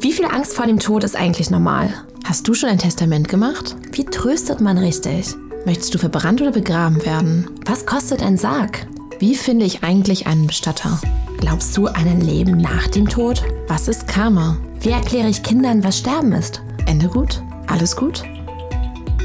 Wie viel Angst vor dem Tod ist eigentlich normal? Hast du schon ein Testament gemacht? Wie tröstet man richtig? Möchtest du verbrannt oder begraben werden? Was kostet ein Sarg? Wie finde ich eigentlich einen Bestatter? Glaubst du an ein Leben nach dem Tod? Was ist Karma? Wie erkläre ich Kindern, was Sterben ist? Ende gut? Alles gut?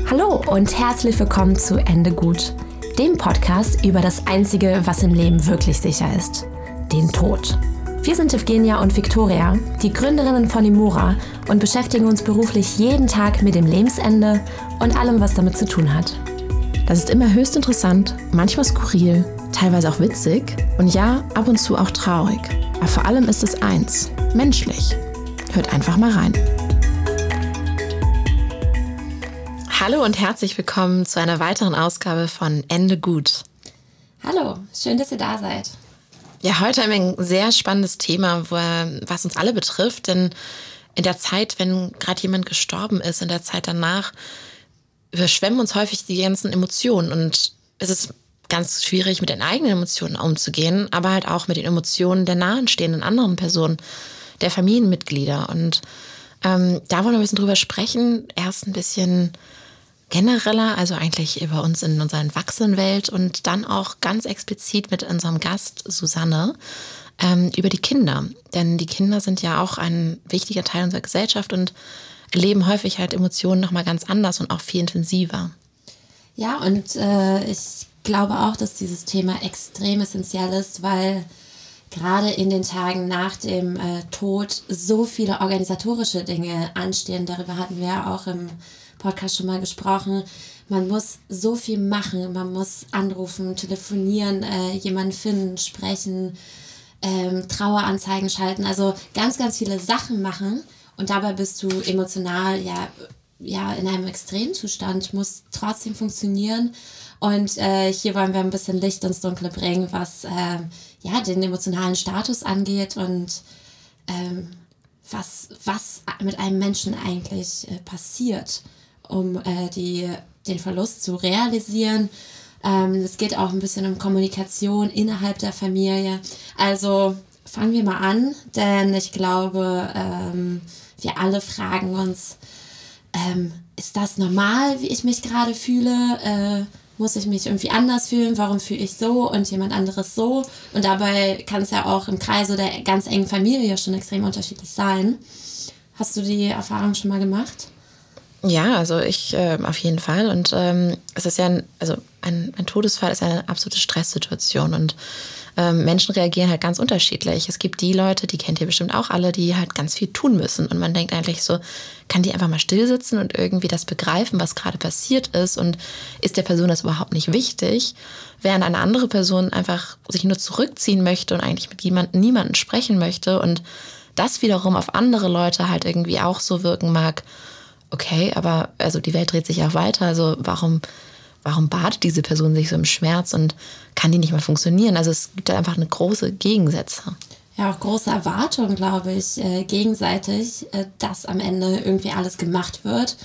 Hallo und herzlich willkommen zu Ende gut, dem Podcast über das Einzige, was im Leben wirklich sicher ist, den Tod. Wir sind Evgenia und Viktoria, die Gründerinnen von Imura und beschäftigen uns beruflich jeden Tag mit dem Lebensende und allem, was damit zu tun hat. Das ist immer höchst interessant, manchmal skurril, teilweise auch witzig und ja, ab und zu auch traurig. Aber vor allem ist es eins, menschlich. Hört einfach mal rein. Hallo und herzlich willkommen zu einer weiteren Ausgabe von Ende gut. Hallo, schön, dass ihr da seid. Ja, heute haben wir ein sehr spannendes Thema, wo, was uns alle betrifft. Denn in der Zeit, wenn gerade jemand gestorben ist, in der Zeit danach, überschwemmen uns häufig die ganzen Emotionen. Und es ist ganz schwierig, mit den eigenen Emotionen umzugehen, aber halt auch mit den Emotionen der nahestehenden anderen Personen, der Familienmitglieder. Und ähm, da wollen wir ein bisschen drüber sprechen. Erst ein bisschen genereller, also eigentlich über uns in unserer Erwachsenenwelt und dann auch ganz explizit mit unserem Gast Susanne ähm, über die Kinder. Denn die Kinder sind ja auch ein wichtiger Teil unserer Gesellschaft und erleben häufig halt Emotionen nochmal ganz anders und auch viel intensiver. Ja, und äh, ich glaube auch, dass dieses Thema extrem essentiell ist, weil gerade in den Tagen nach dem äh, Tod so viele organisatorische Dinge anstehen. Darüber hatten wir ja auch im Podcast schon mal gesprochen. Man muss so viel machen. Man muss anrufen, telefonieren, äh, jemanden finden, sprechen, ähm, Traueranzeigen schalten. Also ganz, ganz viele Sachen machen. Und dabei bist du emotional ja, ja in einem Extremzustand, muss trotzdem funktionieren. Und äh, hier wollen wir ein bisschen Licht ins Dunkle bringen, was äh, ja, den emotionalen Status angeht und ähm, was, was mit einem Menschen eigentlich äh, passiert um äh, die, den Verlust zu realisieren. Ähm, es geht auch ein bisschen um Kommunikation innerhalb der Familie. Also fangen wir mal an, denn ich glaube, ähm, wir alle fragen uns, ähm, ist das normal, wie ich mich gerade fühle? Äh, muss ich mich irgendwie anders fühlen? Warum fühle ich so und jemand anderes so? Und dabei kann es ja auch im Kreise der ganz engen Familie schon extrem unterschiedlich sein. Hast du die Erfahrung schon mal gemacht? Ja, also ich äh, auf jeden Fall. Und ähm, es ist ja ein, also ein, ein Todesfall ist eine absolute Stresssituation und ähm, Menschen reagieren halt ganz unterschiedlich. Es gibt die Leute, die kennt ihr bestimmt auch alle, die halt ganz viel tun müssen. Und man denkt eigentlich so, kann die einfach mal still sitzen und irgendwie das begreifen, was gerade passiert ist und ist der Person das überhaupt nicht wichtig, während eine andere Person einfach sich nur zurückziehen möchte und eigentlich mit jemandem, niemandem sprechen möchte und das wiederum auf andere Leute halt irgendwie auch so wirken mag, okay, aber also die Welt dreht sich auch weiter, also warum, warum badet diese Person sich so im Schmerz und kann die nicht mehr funktionieren? Also es gibt da einfach eine große Gegensätze. Ja, auch große Erwartungen, glaube ich, äh, gegenseitig, äh, dass am Ende irgendwie alles gemacht wird.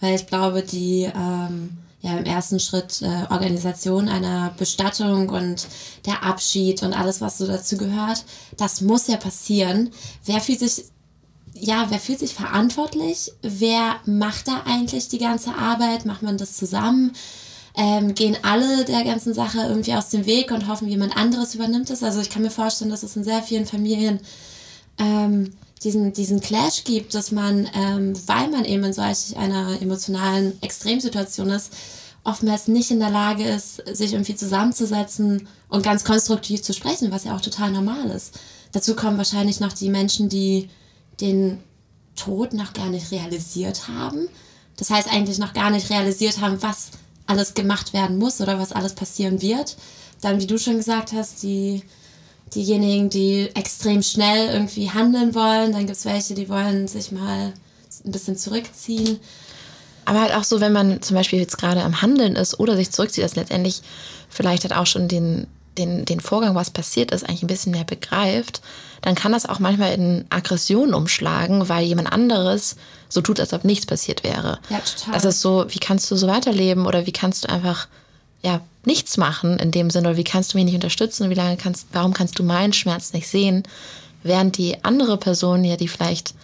Weil ich glaube, die ähm, ja im ersten Schritt äh, Organisation einer Bestattung und der Abschied und alles, was so dazu gehört, das muss ja passieren. Wer fühlt sich ja, wer fühlt sich verantwortlich? Wer macht da eigentlich die ganze Arbeit? Macht man das zusammen? Ähm, gehen alle der ganzen Sache irgendwie aus dem Weg und hoffen, jemand anderes übernimmt es? Also ich kann mir vorstellen, dass es in sehr vielen Familien ähm, diesen, diesen Clash gibt, dass man, ähm, weil man eben in solch einer emotionalen Extremsituation ist, oftmals nicht in der Lage ist, sich irgendwie zusammenzusetzen und ganz konstruktiv zu sprechen, was ja auch total normal ist. Dazu kommen wahrscheinlich noch die Menschen, die den Tod noch gar nicht realisiert haben. Das heißt eigentlich noch gar nicht realisiert haben, was alles gemacht werden muss oder was alles passieren wird. Dann, wie du schon gesagt hast, die, diejenigen, die extrem schnell irgendwie handeln wollen. Dann gibt es welche, die wollen sich mal ein bisschen zurückziehen. Aber halt auch so, wenn man zum Beispiel jetzt gerade am Handeln ist oder sich zurückzieht, dass letztendlich vielleicht hat auch schon den, den, den Vorgang, was passiert ist, eigentlich ein bisschen mehr begreift dann kann das auch manchmal in Aggression umschlagen, weil jemand anderes so tut, als ob nichts passiert wäre. Ja, total. Das ist so, wie kannst du so weiterleben oder wie kannst du einfach ja, nichts machen in dem Sinne oder wie kannst du mich nicht unterstützen wie lange kannst, warum kannst du meinen Schmerz nicht sehen, während die andere Person ja, die vielleicht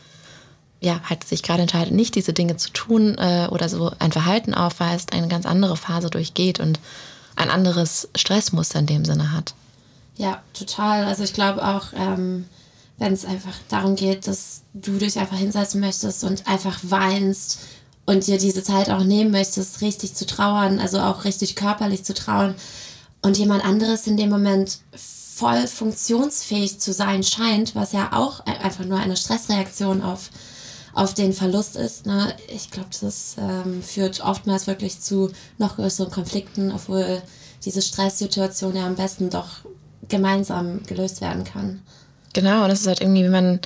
ja, halt sich gerade entscheidet, nicht diese Dinge zu tun äh, oder so ein Verhalten aufweist, eine ganz andere Phase durchgeht und ein anderes Stressmuster in dem Sinne hat. Ja, total. Also ich glaube auch, ähm, wenn es einfach darum geht, dass du dich einfach hinsetzen möchtest und einfach weinst und dir diese Zeit auch nehmen möchtest, richtig zu trauern, also auch richtig körperlich zu trauern und jemand anderes in dem Moment voll funktionsfähig zu sein scheint, was ja auch einfach nur eine Stressreaktion auf, auf den Verlust ist. Ne? Ich glaube, das ähm, führt oftmals wirklich zu noch größeren Konflikten, obwohl diese Stresssituation ja am besten doch gemeinsam gelöst werden kann. Genau, und das ist halt irgendwie, wenn man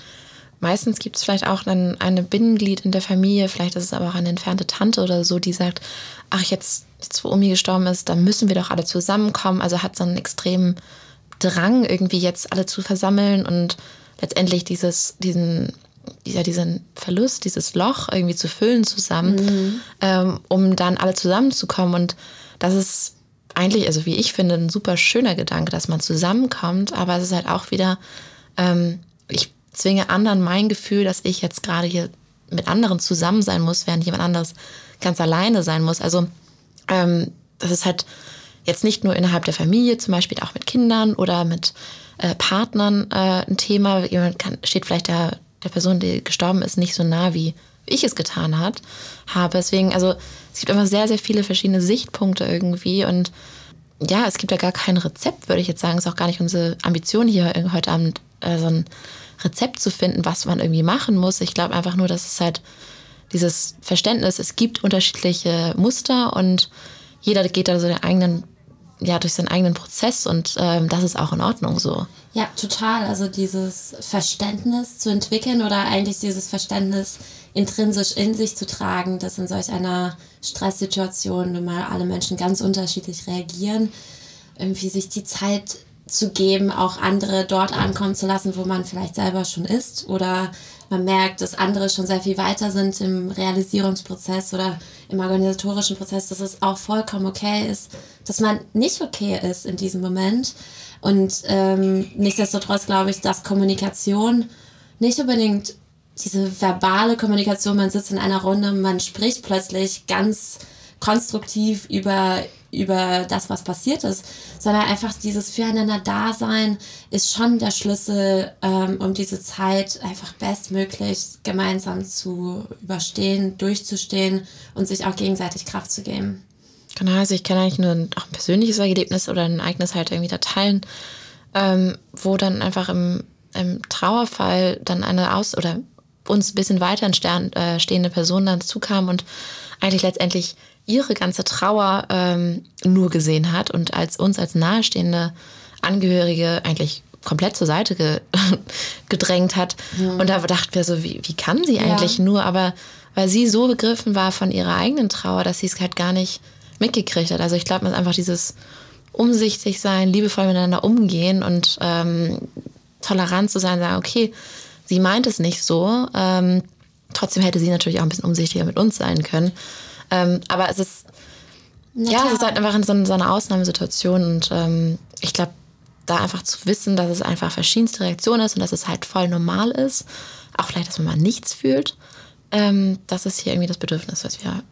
meistens gibt es vielleicht auch dann eine Binnenglied in der Familie, vielleicht ist es aber auch eine entfernte Tante oder so, die sagt, ach jetzt, jetzt wo Omi gestorben ist, da müssen wir doch alle zusammenkommen. Also hat so einen extremen Drang, irgendwie jetzt alle zu versammeln und letztendlich dieses, diesen, ja, diesen Verlust, dieses Loch irgendwie zu füllen zusammen, mhm. ähm, um dann alle zusammenzukommen. Und das ist eigentlich, also wie ich finde, ein super schöner Gedanke, dass man zusammenkommt, aber es ist halt auch wieder, ähm, ich zwinge anderen mein Gefühl, dass ich jetzt gerade hier mit anderen zusammen sein muss, während jemand anderes ganz alleine sein muss. Also ähm, das ist halt jetzt nicht nur innerhalb der Familie, zum Beispiel auch mit Kindern oder mit äh, Partnern äh, ein Thema. Jemand kann, steht vielleicht der, der Person, die gestorben ist, nicht so nah, wie ich es getan hat, habe. Deswegen, also es gibt einfach sehr, sehr viele verschiedene Sichtpunkte irgendwie und ja, es gibt ja gar kein Rezept, würde ich jetzt sagen. Es ist auch gar nicht unsere Ambition hier heute Abend äh, so ein Rezept zu finden, was man irgendwie machen muss. Ich glaube einfach nur, dass es halt dieses Verständnis, es gibt unterschiedliche Muster und jeder geht da so den eigenen, ja, durch seinen eigenen Prozess und ähm, das ist auch in Ordnung so. Ja, total. Also dieses Verständnis zu entwickeln oder eigentlich dieses Verständnis intrinsisch in sich zu tragen, dass in solch einer Stresssituation nun mal alle Menschen ganz unterschiedlich reagieren, irgendwie sich die Zeit zu geben, auch andere dort ankommen zu lassen, wo man vielleicht selber schon ist oder man merkt, dass andere schon sehr viel weiter sind im Realisierungsprozess oder im organisatorischen Prozess, dass es auch vollkommen okay ist, dass man nicht okay ist in diesem Moment. Und ähm, nichtsdestotrotz glaube ich, dass Kommunikation nicht unbedingt diese verbale Kommunikation, man sitzt in einer Runde, man spricht plötzlich ganz konstruktiv über, über das, was passiert ist, sondern einfach dieses Füreinander-Dasein ist schon der Schlüssel, ähm, um diese Zeit einfach bestmöglich gemeinsam zu überstehen, durchzustehen und sich auch gegenseitig Kraft zu geben. Genau, also ich kann eigentlich nur ein, auch ein persönliches Erlebnis oder ein Ereignis halt irgendwie da teilen, ähm, wo dann einfach im, im Trauerfall dann eine Aus- oder uns ein bisschen weiter entstehende äh, Person dann zukam und eigentlich letztendlich ihre ganze Trauer ähm, nur gesehen hat und als uns als nahestehende Angehörige eigentlich komplett zur Seite ge gedrängt hat. Ja. Und da dachten wir so, wie, wie kann sie eigentlich ja. nur? Aber weil sie so begriffen war von ihrer eigenen Trauer, dass sie es halt gar nicht mitgekriegt hat. Also ich glaube, man ist einfach dieses umsichtig sein, liebevoll miteinander umgehen und ähm, tolerant zu sein, sagen, okay, sie meint es nicht so. Ähm, trotzdem hätte sie natürlich auch ein bisschen umsichtiger mit uns sein können. Ähm, aber es ist, Na, ja, es ist halt einfach in so, so einer Ausnahmesituation und ähm, ich glaube, da einfach zu wissen, dass es einfach verschiedenste Reaktionen ist und dass es halt voll normal ist, auch vielleicht, dass man mal nichts fühlt, ähm, das ist hier irgendwie das Bedürfnis, was wir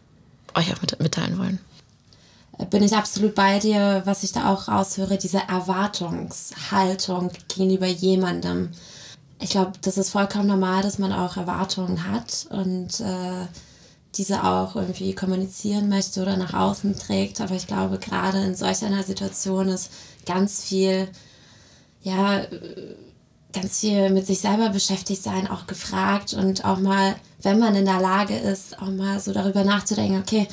euch auch mit, mitteilen wollen bin ich absolut bei dir, was ich da auch raushöre, diese Erwartungshaltung gegenüber jemandem ich glaube, das ist vollkommen normal, dass man auch Erwartungen hat und äh, diese auch irgendwie kommunizieren möchte oder nach außen trägt. Aber ich glaube, gerade in solch einer Situation ist ganz viel, ja, ganz viel mit sich selber beschäftigt sein auch gefragt und auch mal, wenn man in der Lage ist, auch mal so darüber nachzudenken, okay,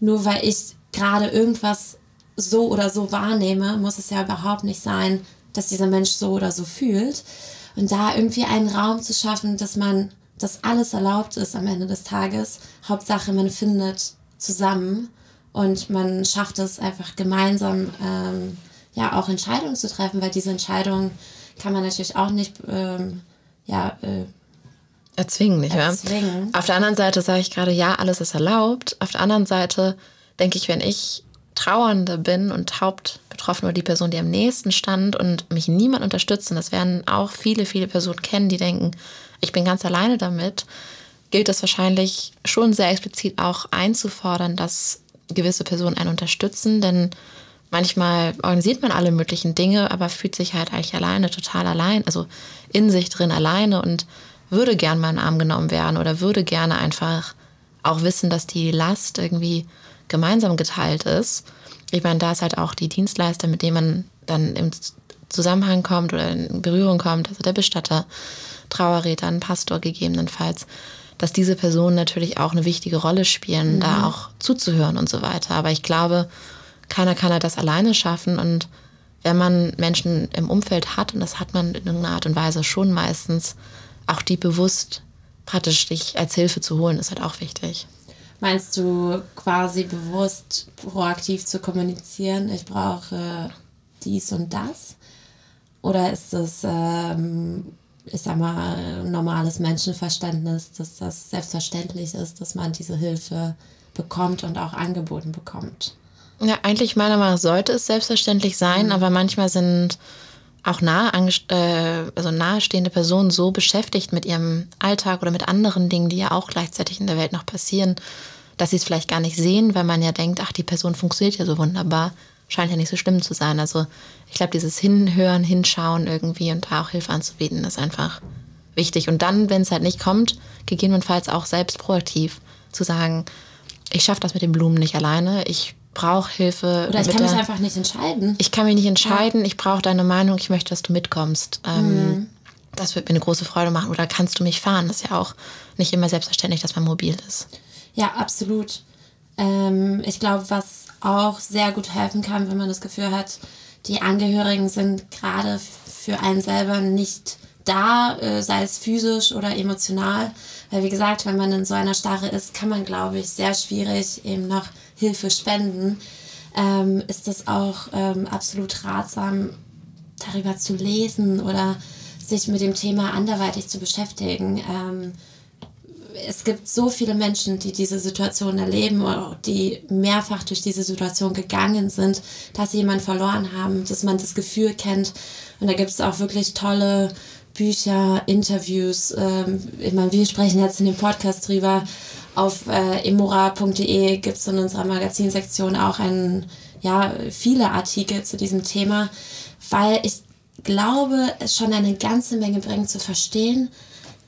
nur weil ich gerade irgendwas so oder so wahrnehme, muss es ja überhaupt nicht sein, dass dieser Mensch so oder so fühlt. Und da irgendwie einen Raum zu schaffen, dass man, dass alles erlaubt ist am Ende des Tages. Hauptsache, man findet zusammen und man schafft es einfach gemeinsam, ähm, ja, auch Entscheidungen zu treffen, weil diese Entscheidungen kann man natürlich auch nicht, ähm, ja, äh, erzwingen, nicht wahr? Erzwingen. Auf der anderen Seite sage ich gerade, ja, alles ist erlaubt. Auf der anderen Seite denke ich, wenn ich Trauernde bin und Hauptbetroffene oder die Person, die am nächsten stand und mich niemand unterstützt, und das werden auch viele, viele Personen kennen, die denken, ich bin ganz alleine damit, gilt es wahrscheinlich schon sehr explizit auch einzufordern, dass gewisse Personen einen unterstützen, denn manchmal organisiert man alle möglichen Dinge, aber fühlt sich halt eigentlich alleine, total allein, also in sich drin alleine und würde gern mal in den Arm genommen werden oder würde gerne einfach auch wissen, dass die Last irgendwie gemeinsam geteilt ist. Ich meine, da ist halt auch die Dienstleister, mit denen man dann im Zusammenhang kommt oder in Berührung kommt, also der Bestatter, Trauerredner, ein Pastor gegebenenfalls, dass diese Personen natürlich auch eine wichtige Rolle spielen, mhm. da auch zuzuhören und so weiter. Aber ich glaube, keiner kann halt das alleine schaffen und wenn man Menschen im Umfeld hat, und das hat man in irgendeiner Art und Weise schon meistens, auch die bewusst praktisch dich als Hilfe zu holen, ist halt auch wichtig. Meinst du quasi bewusst proaktiv zu kommunizieren, ich brauche dies und das? Oder ist das, ähm, ich sag mal, normales Menschenverständnis, dass das selbstverständlich ist, dass man diese Hilfe bekommt und auch angeboten bekommt? Ja, eigentlich meiner Meinung nach sollte es selbstverständlich sein, mhm. aber manchmal sind auch nahe, äh, also nahestehende Personen so beschäftigt mit ihrem Alltag oder mit anderen Dingen, die ja auch gleichzeitig in der Welt noch passieren, dass sie es vielleicht gar nicht sehen, weil man ja denkt, ach, die Person funktioniert ja so wunderbar, scheint ja nicht so schlimm zu sein. Also ich glaube, dieses Hinhören, Hinschauen irgendwie und da auch Hilfe anzubieten, ist einfach wichtig. Und dann, wenn es halt nicht kommt, gegebenenfalls auch selbst proaktiv zu sagen, ich schaffe das mit den Blumen nicht alleine, ich brauche Hilfe. Oder ich kann mich einfach nicht entscheiden. Ich kann mich nicht entscheiden, ja. ich brauche deine Meinung, ich möchte, dass du mitkommst. Ähm, mhm. Das wird mir eine große Freude machen. Oder kannst du mich fahren? Das ist ja auch nicht immer selbstverständlich, dass man mobil ist. Ja, absolut. Ähm, ich glaube, was auch sehr gut helfen kann, wenn man das Gefühl hat, die Angehörigen sind gerade für einen selber nicht da, äh, sei es physisch oder emotional. Weil wie gesagt, wenn man in so einer Starre ist, kann man, glaube ich, sehr schwierig eben noch Hilfe spenden, ähm, ist das auch ähm, absolut ratsam, darüber zu lesen oder sich mit dem Thema anderweitig zu beschäftigen. Ähm, es gibt so viele Menschen, die diese Situation erleben oder die mehrfach durch diese Situation gegangen sind, dass sie jemanden verloren haben, dass man das Gefühl kennt. Und da gibt es auch wirklich tolle Bücher, Interviews. Ähm, ich meine, wir sprechen jetzt in dem Podcast drüber, auf äh, emora.de gibt es in unserer Magazinsektion auch ein, ja, viele Artikel zu diesem Thema, weil ich glaube, es schon eine ganze Menge bringt zu verstehen,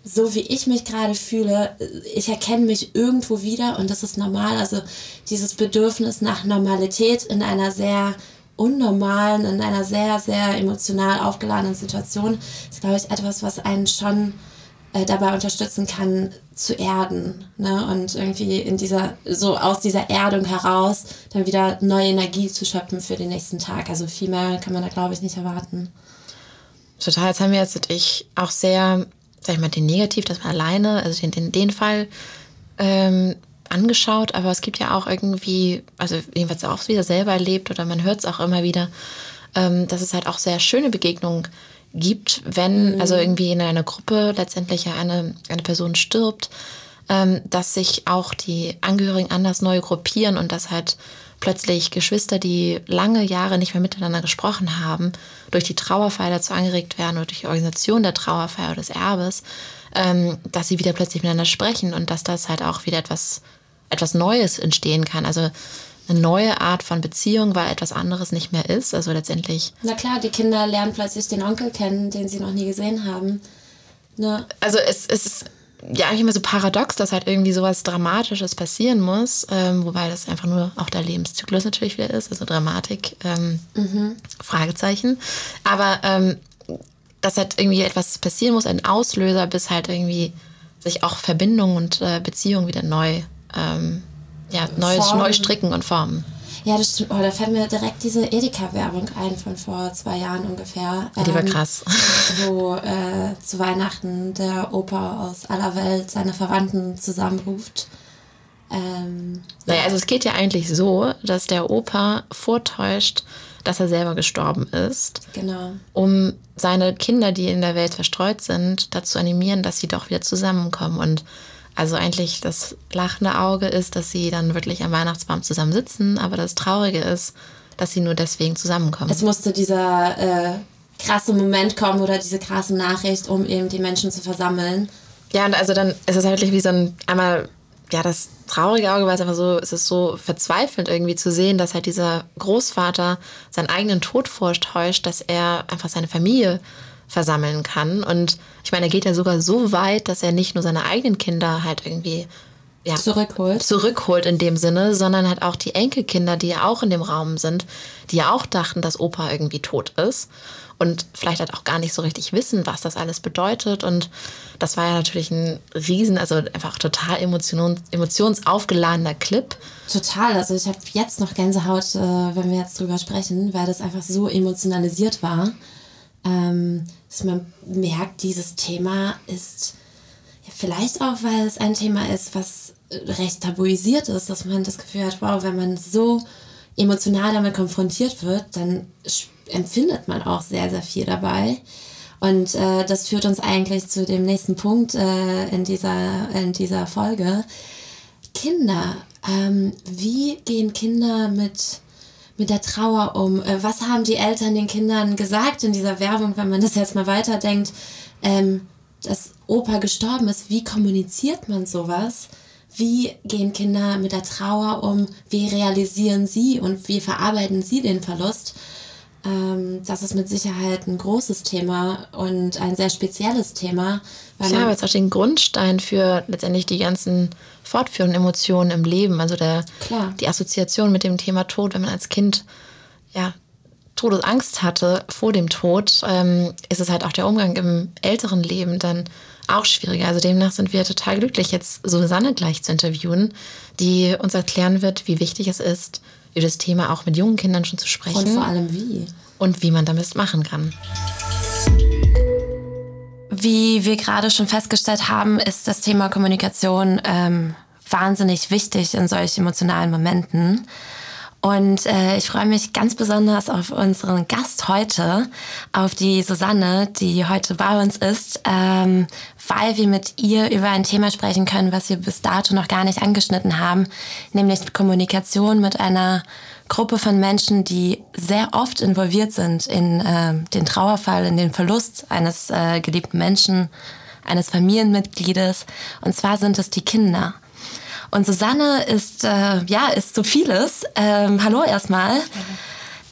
so wie ich mich gerade fühle, ich erkenne mich irgendwo wieder und das ist normal. Also dieses Bedürfnis nach Normalität in einer sehr unnormalen, in einer sehr, sehr emotional aufgeladenen Situation ist, glaube ich, etwas, was einen schon äh, dabei unterstützen kann, zu erden. Ne? Und irgendwie in dieser, so aus dieser Erdung heraus dann wieder neue Energie zu schöpfen für den nächsten Tag. Also viel mehr kann man da, glaube ich, nicht erwarten. Total. Jetzt haben wir jetzt ich auch sehr, sag ich mal, den Negativ, dass man alleine, also den, den, den Fall ähm, angeschaut, aber es gibt ja auch irgendwie, also jedenfalls auch wieder selber erlebt oder man hört es auch immer wieder, ähm, dass es halt auch sehr schöne Begegnungen gibt, wenn mhm. also irgendwie in einer Gruppe letztendlich ja eine, eine Person stirbt, ähm, dass sich auch die Angehörigen anders neu gruppieren und dass halt plötzlich Geschwister, die lange Jahre nicht mehr miteinander gesprochen haben, durch die Trauerfeier dazu angeregt werden oder durch die Organisation der Trauerfeier oder des Erbes, ähm, dass sie wieder plötzlich miteinander sprechen und dass das halt auch wieder etwas, etwas Neues entstehen kann. Also eine neue Art von Beziehung, weil etwas anderes nicht mehr ist. Also letztendlich. Na klar, die Kinder lernen plötzlich den Onkel kennen, den sie noch nie gesehen haben. Ne? Also es, es ist ja eigentlich immer so paradox, dass halt irgendwie sowas Dramatisches passieren muss, ähm, wobei das einfach nur auch der Lebenszyklus natürlich wieder ist, also Dramatik, ähm, mhm. Fragezeichen. Aber ähm, dass halt irgendwie etwas passieren muss, ein Auslöser, bis halt irgendwie sich auch Verbindungen und äh, Beziehungen wieder neu ähm, ja, neues, neu stricken und formen. Ja, das stimmt. Oh, da fällt mir direkt diese Edeka-Werbung ein von vor zwei Jahren ungefähr. Ja, die war ähm, krass. Wo äh, zu Weihnachten der Opa aus aller Welt seine Verwandten zusammenruft. Ähm, naja, also es geht ja eigentlich so, dass der Opa vortäuscht, dass er selber gestorben ist. Genau. Um seine Kinder, die in der Welt verstreut sind, dazu animieren, dass sie doch wieder zusammenkommen. Und also eigentlich das lachende Auge ist, dass sie dann wirklich am Weihnachtsbaum zusammen sitzen, aber das Traurige ist, dass sie nur deswegen zusammenkommen. Es musste dieser äh, krasse Moment kommen oder diese krasse Nachricht, um eben die Menschen zu versammeln Ja, und also dann ist es halt wirklich wie so ein einmal ja, das traurige Auge, weil es einfach so, es ist so verzweifelnd irgendwie zu sehen, dass halt dieser Großvater seinen eigenen Tod vortäuscht, dass er einfach seine Familie versammeln kann. Und ich meine, er geht ja sogar so weit, dass er nicht nur seine eigenen Kinder halt irgendwie ja, zurückholt. zurückholt in dem Sinne, sondern halt auch die Enkelkinder, die ja auch in dem Raum sind, die ja auch dachten, dass Opa irgendwie tot ist und vielleicht halt auch gar nicht so richtig wissen, was das alles bedeutet. Und das war ja natürlich ein riesen, also einfach total emotion, emotionsaufgeladener Clip. Total, also ich habe jetzt noch Gänsehaut, äh, wenn wir jetzt drüber sprechen, weil das einfach so emotionalisiert war, ähm, dass man merkt, dieses Thema ist vielleicht auch, weil es ein Thema ist, was recht tabuisiert ist, dass man das Gefühl hat, wow, wenn man so emotional damit konfrontiert wird, dann empfindet man auch sehr, sehr viel dabei. Und äh, das führt uns eigentlich zu dem nächsten Punkt äh, in, dieser, in dieser Folge. Kinder. Ähm, wie gehen Kinder mit, mit der Trauer um? Äh, was haben die Eltern den Kindern gesagt in dieser Werbung, wenn man das jetzt mal weiterdenkt, ähm, dass Opa gestorben ist? Wie kommuniziert man sowas? Wie gehen Kinder mit der Trauer um? Wie realisieren sie und wie verarbeiten sie den Verlust? Ähm, das ist mit Sicherheit ein großes Thema und ein sehr spezielles Thema. Weil ja, aber es auch den Grundstein für letztendlich die ganzen fortführenden Emotionen im Leben. Also der, Klar. die Assoziation mit dem Thema Tod, wenn man als Kind ja, Todesangst hatte vor dem Tod, ähm, ist es halt auch der Umgang im älteren Leben dann auch schwieriger. Also demnach sind wir total glücklich, jetzt Susanne gleich zu interviewen, die uns erklären wird, wie wichtig es ist, über das Thema auch mit jungen Kindern schon zu sprechen. Und vor allem wie. Und wie man damit machen kann. Wie wir gerade schon festgestellt haben, ist das Thema Kommunikation ähm, wahnsinnig wichtig in solchen emotionalen Momenten. Und äh, ich freue mich ganz besonders auf unseren Gast heute, auf die Susanne, die heute bei uns ist, ähm, weil wir mit ihr über ein Thema sprechen können, was wir bis dato noch gar nicht angeschnitten haben, nämlich Kommunikation mit einer Gruppe von Menschen, die sehr oft involviert sind in äh, den Trauerfall, in den Verlust eines äh, geliebten Menschen, eines Familienmitgliedes. Und zwar sind es die Kinder. Und Susanne ist, äh, ja, ist so vieles. Ähm, hallo erstmal.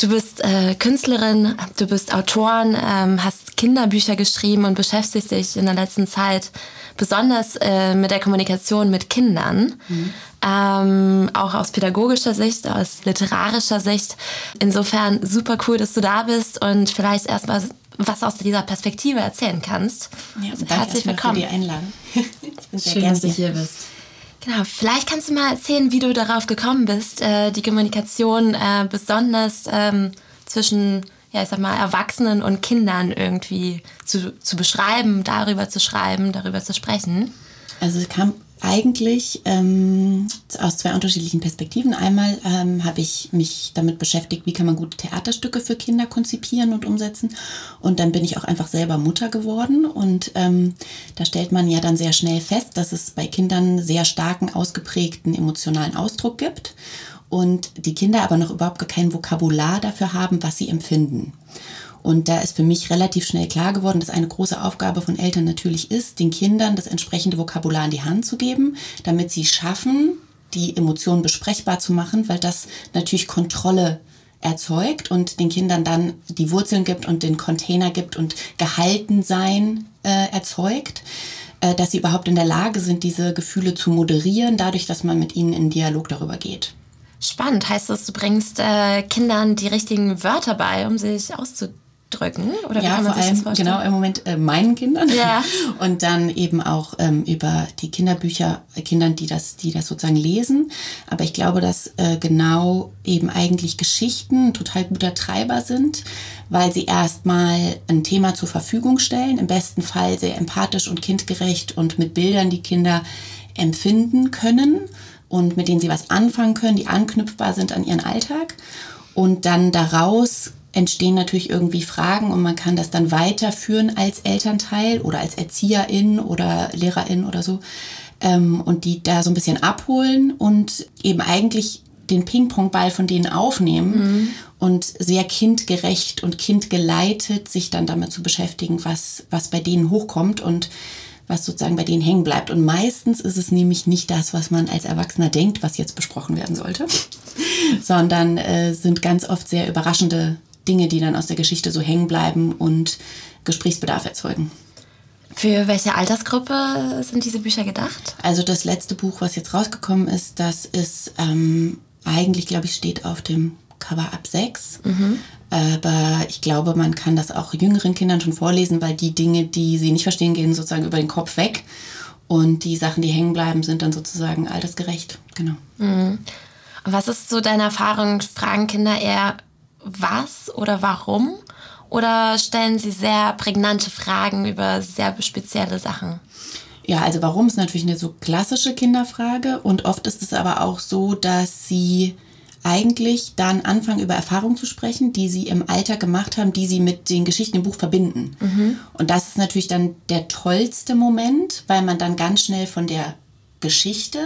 Du bist äh, Künstlerin, du bist Autorin, ähm, hast Kinderbücher geschrieben und beschäftigst dich in der letzten Zeit besonders äh, mit der Kommunikation mit Kindern. Mhm. Ähm, auch aus pädagogischer Sicht, aus literarischer Sicht. Insofern super cool, dass du da bist und vielleicht erstmal was aus dieser Perspektive erzählen kannst. Ja, also herzlich willkommen. Für die Einladung. ich bin sehr Schön, dass du hier bist. Genau, vielleicht kannst du mal erzählen, wie du darauf gekommen bist, äh, die Kommunikation äh, besonders ähm, zwischen, ja, ich sag mal, Erwachsenen und Kindern irgendwie zu, zu beschreiben, darüber zu schreiben, darüber zu sprechen. Also es kam eigentlich ähm, aus zwei unterschiedlichen Perspektiven. Einmal ähm, habe ich mich damit beschäftigt, wie kann man gute Theaterstücke für Kinder konzipieren und umsetzen. Und dann bin ich auch einfach selber Mutter geworden. Und ähm, da stellt man ja dann sehr schnell fest, dass es bei Kindern sehr starken, ausgeprägten emotionalen Ausdruck gibt. Und die Kinder aber noch überhaupt kein Vokabular dafür haben, was sie empfinden. Und da ist für mich relativ schnell klar geworden, dass eine große Aufgabe von Eltern natürlich ist, den Kindern das entsprechende Vokabular in die Hand zu geben, damit sie schaffen, die Emotionen besprechbar zu machen, weil das natürlich Kontrolle erzeugt und den Kindern dann die Wurzeln gibt und den Container gibt und gehalten sein äh, erzeugt, äh, dass sie überhaupt in der Lage sind, diese Gefühle zu moderieren, dadurch, dass man mit ihnen in Dialog darüber geht. Spannend heißt das, du bringst äh, Kindern die richtigen Wörter bei, um sich auszudrücken drücken? Oder ja, vor allem genau im Moment äh, meinen Kindern ja. und dann eben auch ähm, über die Kinderbücher äh, Kindern, die das, die das sozusagen lesen. Aber ich glaube, dass äh, genau eben eigentlich Geschichten total guter Treiber sind, weil sie erstmal ein Thema zur Verfügung stellen, im besten Fall sehr empathisch und kindgerecht und mit Bildern die Kinder empfinden können und mit denen sie was anfangen können, die anknüpfbar sind an ihren Alltag und dann daraus entstehen natürlich irgendwie Fragen und man kann das dann weiterführen als Elternteil oder als Erzieherin oder Lehrerin oder so ähm, und die da so ein bisschen abholen und eben eigentlich den Ping-Pong-Ball von denen aufnehmen mhm. und sehr kindgerecht und kindgeleitet sich dann damit zu beschäftigen, was, was bei denen hochkommt und was sozusagen bei denen hängen bleibt. Und meistens ist es nämlich nicht das, was man als Erwachsener denkt, was jetzt besprochen werden sollte, sondern äh, sind ganz oft sehr überraschende Dinge, die dann aus der Geschichte so hängen bleiben und Gesprächsbedarf erzeugen. Für welche Altersgruppe sind diese Bücher gedacht? Also das letzte Buch, was jetzt rausgekommen ist, das ist ähm, eigentlich, glaube ich, steht auf dem Cover ab sechs. Mhm. Aber ich glaube, man kann das auch jüngeren Kindern schon vorlesen, weil die Dinge, die sie nicht verstehen, gehen sozusagen über den Kopf weg. Und die Sachen, die hängen bleiben, sind dann sozusagen altersgerecht. Genau. Mhm. Was ist so deine Erfahrung? Fragen Kinder eher was oder warum? Oder stellen sie sehr prägnante Fragen über sehr spezielle Sachen? Ja, also warum ist natürlich eine so klassische Kinderfrage und oft ist es aber auch so, dass sie eigentlich dann anfangen, über Erfahrungen zu sprechen, die sie im Alltag gemacht haben, die sie mit den Geschichten im Buch verbinden. Mhm. Und das ist natürlich dann der tollste Moment, weil man dann ganz schnell von der Geschichte,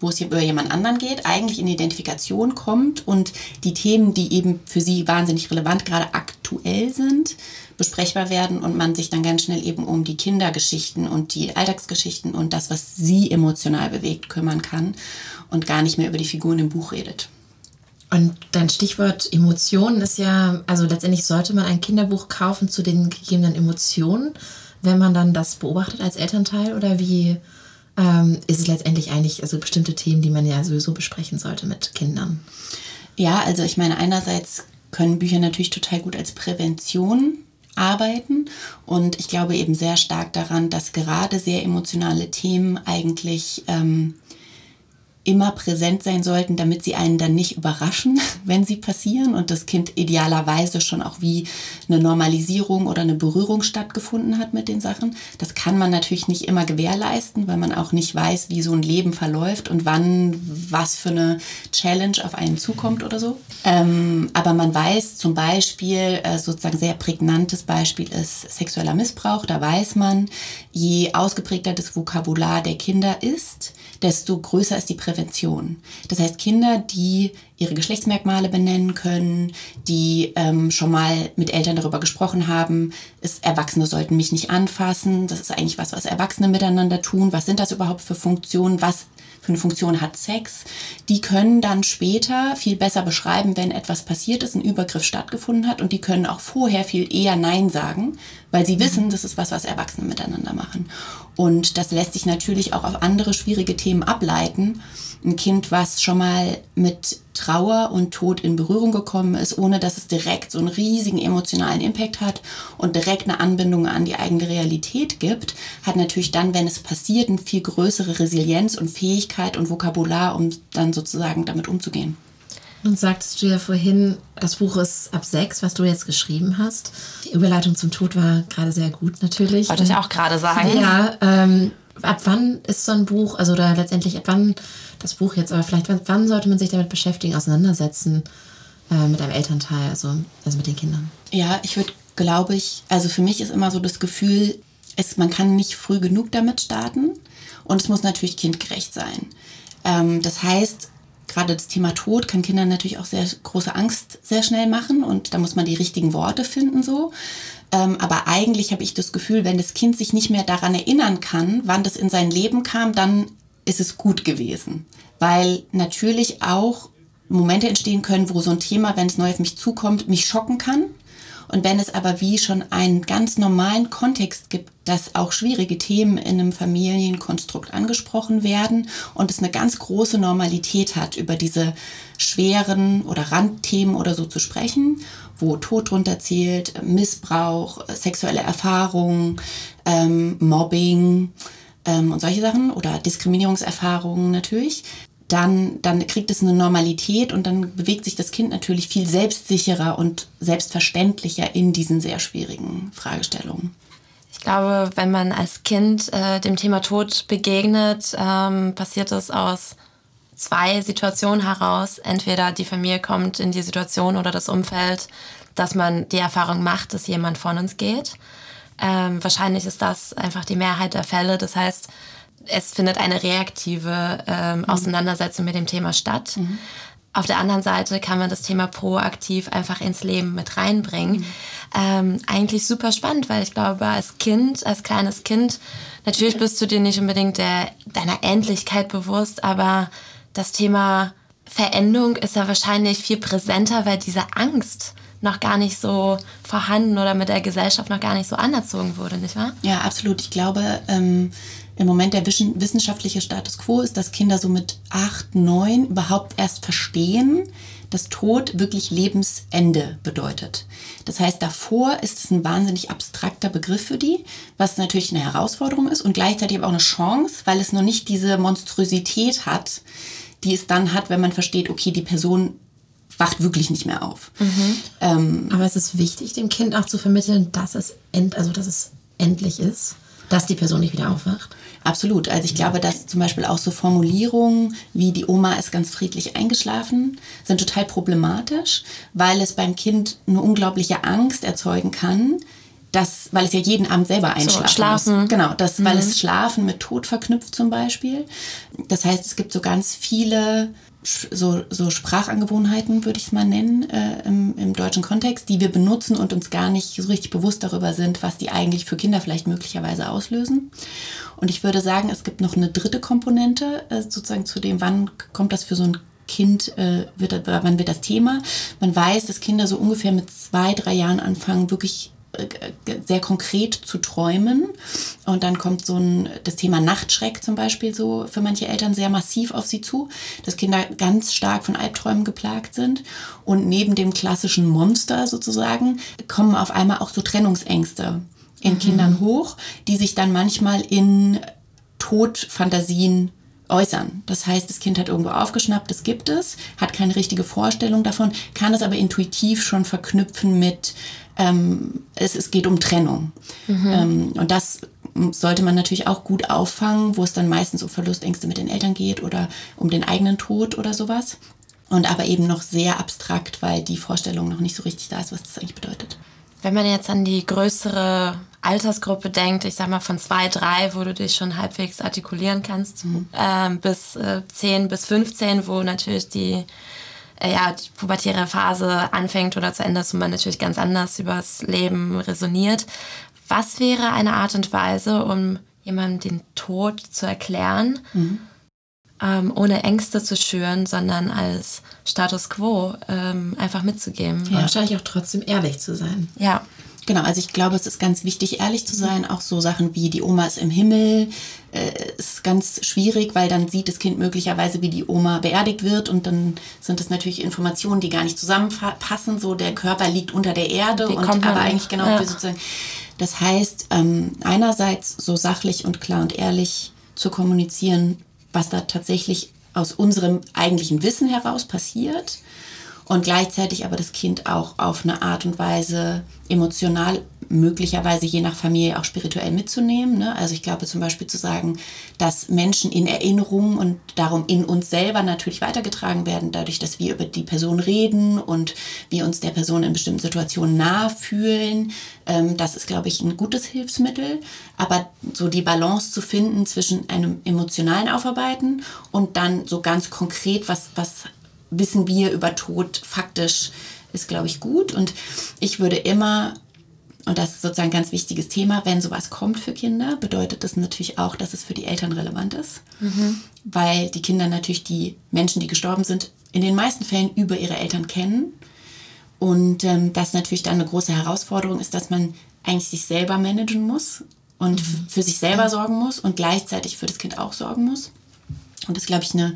wo es über jemand anderen geht, eigentlich in Identifikation kommt und die Themen, die eben für sie wahnsinnig relevant gerade aktuell sind, besprechbar werden und man sich dann ganz schnell eben um die Kindergeschichten und die Alltagsgeschichten und das, was sie emotional bewegt, kümmern kann und gar nicht mehr über die Figuren im Buch redet. Und dein Stichwort Emotionen ist ja, also letztendlich sollte man ein Kinderbuch kaufen zu den gegebenen Emotionen, wenn man dann das beobachtet als Elternteil oder wie ähm, ist es letztendlich eigentlich also bestimmte Themen, die man ja sowieso besprechen sollte mit Kindern? Ja, also ich meine, einerseits können Bücher natürlich total gut als Prävention arbeiten und ich glaube eben sehr stark daran, dass gerade sehr emotionale Themen eigentlich ähm, immer präsent sein sollten, damit sie einen dann nicht überraschen, wenn sie passieren und das Kind idealerweise schon auch wie eine Normalisierung oder eine Berührung stattgefunden hat mit den Sachen. Das kann man natürlich nicht immer gewährleisten, weil man auch nicht weiß, wie so ein Leben verläuft und wann was für eine Challenge auf einen zukommt oder so. Ähm, aber man weiß zum Beispiel, äh, sozusagen sehr prägnantes Beispiel ist sexueller Missbrauch. Da weiß man, je ausgeprägter das Vokabular der Kinder ist, desto größer ist die Prävention. Das heißt, Kinder, die ihre Geschlechtsmerkmale benennen können, die ähm, schon mal mit Eltern darüber gesprochen haben, ist, Erwachsene sollten mich nicht anfassen, das ist eigentlich was, was Erwachsene miteinander tun, was sind das überhaupt für Funktionen, was für eine Funktion hat Sex, die können dann später viel besser beschreiben, wenn etwas passiert ist, ein Übergriff stattgefunden hat. Und die können auch vorher viel eher Nein sagen, weil sie wissen, das ist was, was Erwachsene miteinander machen. Und das lässt sich natürlich auch auf andere schwierige Themen ableiten. Ein Kind, was schon mal mit Trauer und Tod in Berührung gekommen ist, ohne dass es direkt so einen riesigen emotionalen Impact hat und direkt eine Anbindung an die eigene Realität gibt, hat natürlich dann, wenn es passiert, eine viel größere Resilienz und Fähigkeit und Vokabular, um dann sozusagen damit umzugehen. Nun sagtest du ja vorhin, das Buch ist ab sechs, was du jetzt geschrieben hast. Die Überleitung zum Tod war gerade sehr gut, natürlich. Wollte ich auch gerade sagen. Ja, ähm, ab wann ist so ein Buch, also oder letztendlich ab wann das Buch jetzt, aber vielleicht wann, wann sollte man sich damit beschäftigen, auseinandersetzen äh, mit einem Elternteil, also, also mit den Kindern? Ja, ich würde, glaube ich, also für mich ist immer so das Gefühl, es, man kann nicht früh genug damit starten und es muss natürlich kindgerecht sein. Ähm, das heißt, gerade das Thema Tod kann Kindern natürlich auch sehr große Angst sehr schnell machen und da muss man die richtigen Worte finden so. Ähm, aber eigentlich habe ich das Gefühl, wenn das Kind sich nicht mehr daran erinnern kann, wann das in sein Leben kam, dann ist es gut gewesen. Weil natürlich auch Momente entstehen können, wo so ein Thema, wenn es neu auf mich zukommt, mich schocken kann. Und wenn es aber wie schon einen ganz normalen Kontext gibt, dass auch schwierige Themen in einem Familienkonstrukt angesprochen werden und es eine ganz große Normalität hat, über diese schweren oder Randthemen oder so zu sprechen, wo Tod drunter zählt, Missbrauch, sexuelle Erfahrungen, ähm, Mobbing, ähm, und solche Sachen oder Diskriminierungserfahrungen natürlich, dann, dann kriegt es eine Normalität und dann bewegt sich das Kind natürlich viel selbstsicherer und selbstverständlicher in diesen sehr schwierigen Fragestellungen. Ich glaube, wenn man als Kind äh, dem Thema Tod begegnet, ähm, passiert es aus zwei Situationen heraus. Entweder die Familie kommt in die Situation oder das Umfeld, dass man die Erfahrung macht, dass jemand von uns geht. Ähm, wahrscheinlich ist das einfach die Mehrheit der Fälle. Das heißt, es findet eine reaktive ähm, mhm. Auseinandersetzung mit dem Thema statt. Mhm. auf der anderen Seite kann man das Thema proaktiv einfach ins Leben mit reinbringen. Mhm. Ähm, eigentlich super spannend, weil ich glaube, als Kind, als kleines Kind, natürlich bist du dir nicht unbedingt der, deiner Endlichkeit bewusst, aber das Thema Veränderung ist ja wahrscheinlich viel präsenter, weil diese Angst noch gar nicht so vorhanden oder mit der Gesellschaft noch gar nicht so anerzogen wurde, nicht wahr? Ja, absolut. Ich glaube, ähm, im Moment der wissenschaftliche Status quo ist, dass Kinder so mit acht, neun überhaupt erst verstehen, dass Tod wirklich Lebensende bedeutet. Das heißt, davor ist es ein wahnsinnig abstrakter Begriff für die, was natürlich eine Herausforderung ist und gleichzeitig aber auch eine Chance, weil es noch nicht diese Monstrosität hat, die es dann hat, wenn man versteht, okay, die Person wacht wirklich nicht mehr auf. Mhm. Ähm, aber es ist wichtig, dem Kind auch zu vermitteln, dass es, end, also dass es endlich ist, dass die Person nicht wieder aufwacht. Absolut. Also ich glaube, dass zum Beispiel auch so Formulierungen wie die Oma ist ganz friedlich eingeschlafen sind total problematisch, weil es beim Kind eine unglaubliche Angst erzeugen kann, dass, weil es ja jeden Abend selber einschlafen so, schlafen. muss. Genau, das, mhm. weil es Schlafen mit Tod verknüpft zum Beispiel. Das heißt, es gibt so ganz viele so, so Sprachangewohnheiten, würde ich es mal nennen, äh, im, im deutschen Kontext, die wir benutzen und uns gar nicht so richtig bewusst darüber sind, was die eigentlich für Kinder vielleicht möglicherweise auslösen. Und ich würde sagen, es gibt noch eine dritte Komponente, äh, sozusagen zu dem, wann kommt das für so ein Kind, äh, wird, wann wird das Thema. Man weiß, dass Kinder so ungefähr mit zwei, drei Jahren anfangen, wirklich sehr konkret zu träumen. Und dann kommt so ein, das Thema Nachtschreck zum Beispiel so für manche Eltern sehr massiv auf sie zu, dass Kinder ganz stark von Albträumen geplagt sind. Und neben dem klassischen Monster sozusagen kommen auf einmal auch so Trennungsängste in mhm. Kindern hoch, die sich dann manchmal in Todfantasien äußern. Das heißt, das Kind hat irgendwo aufgeschnappt, das gibt es, hat keine richtige Vorstellung davon, kann es aber intuitiv schon verknüpfen mit, ähm, es, es geht um Trennung. Mhm. Ähm, und das sollte man natürlich auch gut auffangen, wo es dann meistens um Verlustängste mit den Eltern geht oder um den eigenen Tod oder sowas. Und aber eben noch sehr abstrakt, weil die Vorstellung noch nicht so richtig da ist, was das eigentlich bedeutet. Wenn man jetzt an die größere Altersgruppe denkt, ich sag mal von zwei, drei, wo du dich schon halbwegs artikulieren kannst, mhm. äh, bis äh, 10 bis 15, wo natürlich die, äh, ja, die pubertäre Phase anfängt oder zu Ende ist und man natürlich ganz anders übers Leben resoniert. Was wäre eine Art und Weise, um jemandem den Tod zu erklären, mhm. ähm, ohne Ängste zu schüren, sondern als Status quo ähm, einfach mitzugeben? Ja, wahrscheinlich auch trotzdem ehrlich zu sein. Ja. Genau, also ich glaube, es ist ganz wichtig, ehrlich zu sein. Auch so Sachen wie die Oma ist im Himmel äh, ist ganz schwierig, weil dann sieht das Kind möglicherweise, wie die Oma beerdigt wird und dann sind das natürlich Informationen, die gar nicht zusammenpassen. So der Körper liegt unter der Erde wie und aber eigentlich genau ja. sozusagen. Das heißt, ähm, einerseits so sachlich und klar und ehrlich zu kommunizieren, was da tatsächlich aus unserem eigentlichen Wissen heraus passiert und gleichzeitig aber das Kind auch auf eine Art und Weise emotional möglicherweise je nach Familie auch spirituell mitzunehmen. Ne? Also ich glaube zum Beispiel zu sagen, dass Menschen in Erinnerung und darum in uns selber natürlich weitergetragen werden, dadurch, dass wir über die Person reden und wir uns der Person in bestimmten Situationen nahe fühlen. Ähm, das ist, glaube ich, ein gutes Hilfsmittel. Aber so die Balance zu finden zwischen einem emotionalen Aufarbeiten und dann so ganz konkret, was, was wissen wir über Tod faktisch, ist, glaube ich, gut. Und ich würde immer, und das ist sozusagen ein ganz wichtiges Thema, wenn sowas kommt für Kinder, bedeutet das natürlich auch, dass es für die Eltern relevant ist. Mhm. Weil die Kinder natürlich die Menschen, die gestorben sind, in den meisten Fällen über ihre Eltern kennen. Und ähm, das natürlich dann eine große Herausforderung ist, dass man eigentlich sich selber managen muss und mhm. für sich selber sorgen muss und gleichzeitig für das Kind auch sorgen muss. Und das ist, glaube ich, eine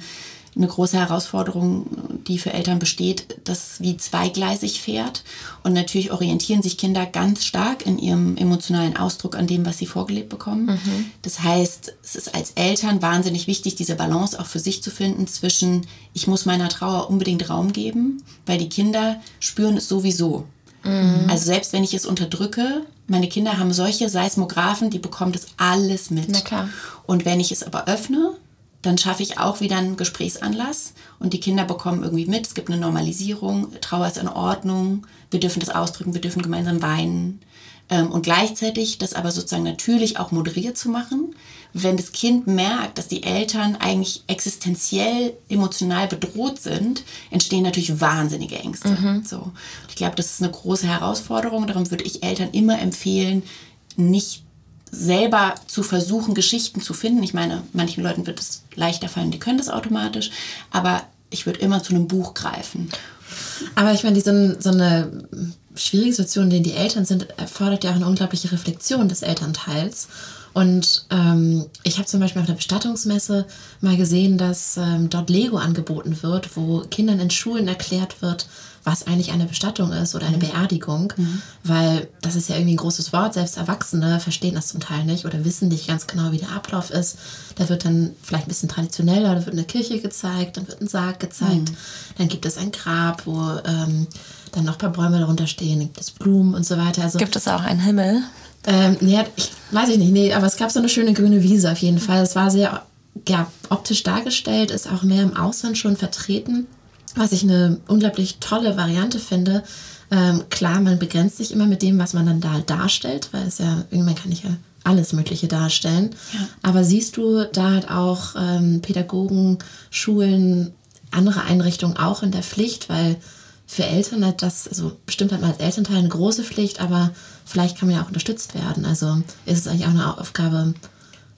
eine große Herausforderung, die für Eltern besteht, dass es wie zweigleisig fährt. Und natürlich orientieren sich Kinder ganz stark in ihrem emotionalen Ausdruck an dem, was sie vorgelebt bekommen. Mhm. Das heißt, es ist als Eltern wahnsinnig wichtig, diese Balance auch für sich zu finden zwischen, ich muss meiner Trauer unbedingt Raum geben, weil die Kinder spüren es sowieso. Mhm. Also selbst wenn ich es unterdrücke, meine Kinder haben solche Seismographen, die bekommen das alles mit. Na klar. Und wenn ich es aber öffne, dann schaffe ich auch wieder einen Gesprächsanlass und die Kinder bekommen irgendwie mit, es gibt eine Normalisierung, Trauer ist in Ordnung, wir dürfen das ausdrücken, wir dürfen gemeinsam weinen. Ähm, und gleichzeitig das aber sozusagen natürlich auch moderiert zu machen, wenn das Kind merkt, dass die Eltern eigentlich existenziell emotional bedroht sind, entstehen natürlich wahnsinnige Ängste. Mhm. So. Ich glaube, das ist eine große Herausforderung. Darum würde ich Eltern immer empfehlen, nicht selber zu versuchen, Geschichten zu finden. Ich meine, manchen Leuten wird es leichter fallen, die können das automatisch, aber ich würde immer zu einem Buch greifen. Aber ich meine, so, so eine schwierige Situation, in der die Eltern sind, erfordert ja auch eine unglaubliche Reflexion des Elternteils. Und ähm, ich habe zum Beispiel auf der Bestattungsmesse mal gesehen, dass ähm, dort Lego angeboten wird, wo Kindern in Schulen erklärt wird, was eigentlich eine Bestattung ist oder eine mhm. Beerdigung, mhm. weil das ist ja irgendwie ein großes Wort. Selbst Erwachsene verstehen das zum Teil nicht oder wissen nicht ganz genau, wie der Ablauf ist. Da wird dann vielleicht ein bisschen traditioneller, da wird eine Kirche gezeigt, dann wird ein Sarg gezeigt, mhm. dann gibt es ein Grab, wo ähm, dann noch ein paar Bäume darunter stehen, gibt es Blumen und so weiter. Also, gibt es auch einen Himmel? Ähm, nee, ich weiß ich nicht, nee, aber es gab so eine schöne grüne Wiese auf jeden Fall. Es war sehr ja, optisch dargestellt, ist auch mehr im Ausland schon vertreten, was ich eine unglaublich tolle Variante finde. Ähm, klar, man begrenzt sich immer mit dem, was man dann da darstellt, weil es ja, irgendwann kann ich ja alles Mögliche darstellen. Ja. Aber siehst du da halt auch ähm, Pädagogen, Schulen, andere Einrichtungen auch in der Pflicht, weil für Eltern hat das, also bestimmt hat man als Elternteil eine große Pflicht, aber vielleicht kann man ja auch unterstützt werden. Also ist es eigentlich auch eine Aufgabe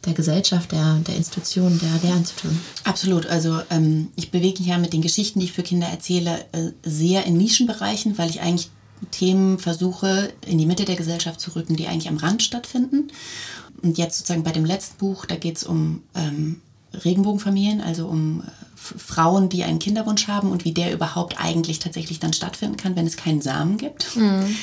der Gesellschaft, der, der Institutionen, der Lehren zu tun. Absolut. Also ähm, ich bewege mich ja mit den Geschichten, die ich für Kinder erzähle, äh, sehr in Nischenbereichen, weil ich eigentlich Themen versuche, in die Mitte der Gesellschaft zu rücken, die eigentlich am Rand stattfinden. Und jetzt sozusagen bei dem letzten Buch, da geht es um ähm, Regenbogenfamilien, also um äh, Frauen, die einen Kinderwunsch haben und wie der überhaupt eigentlich tatsächlich dann stattfinden kann, wenn es keinen Samen gibt. Mhm.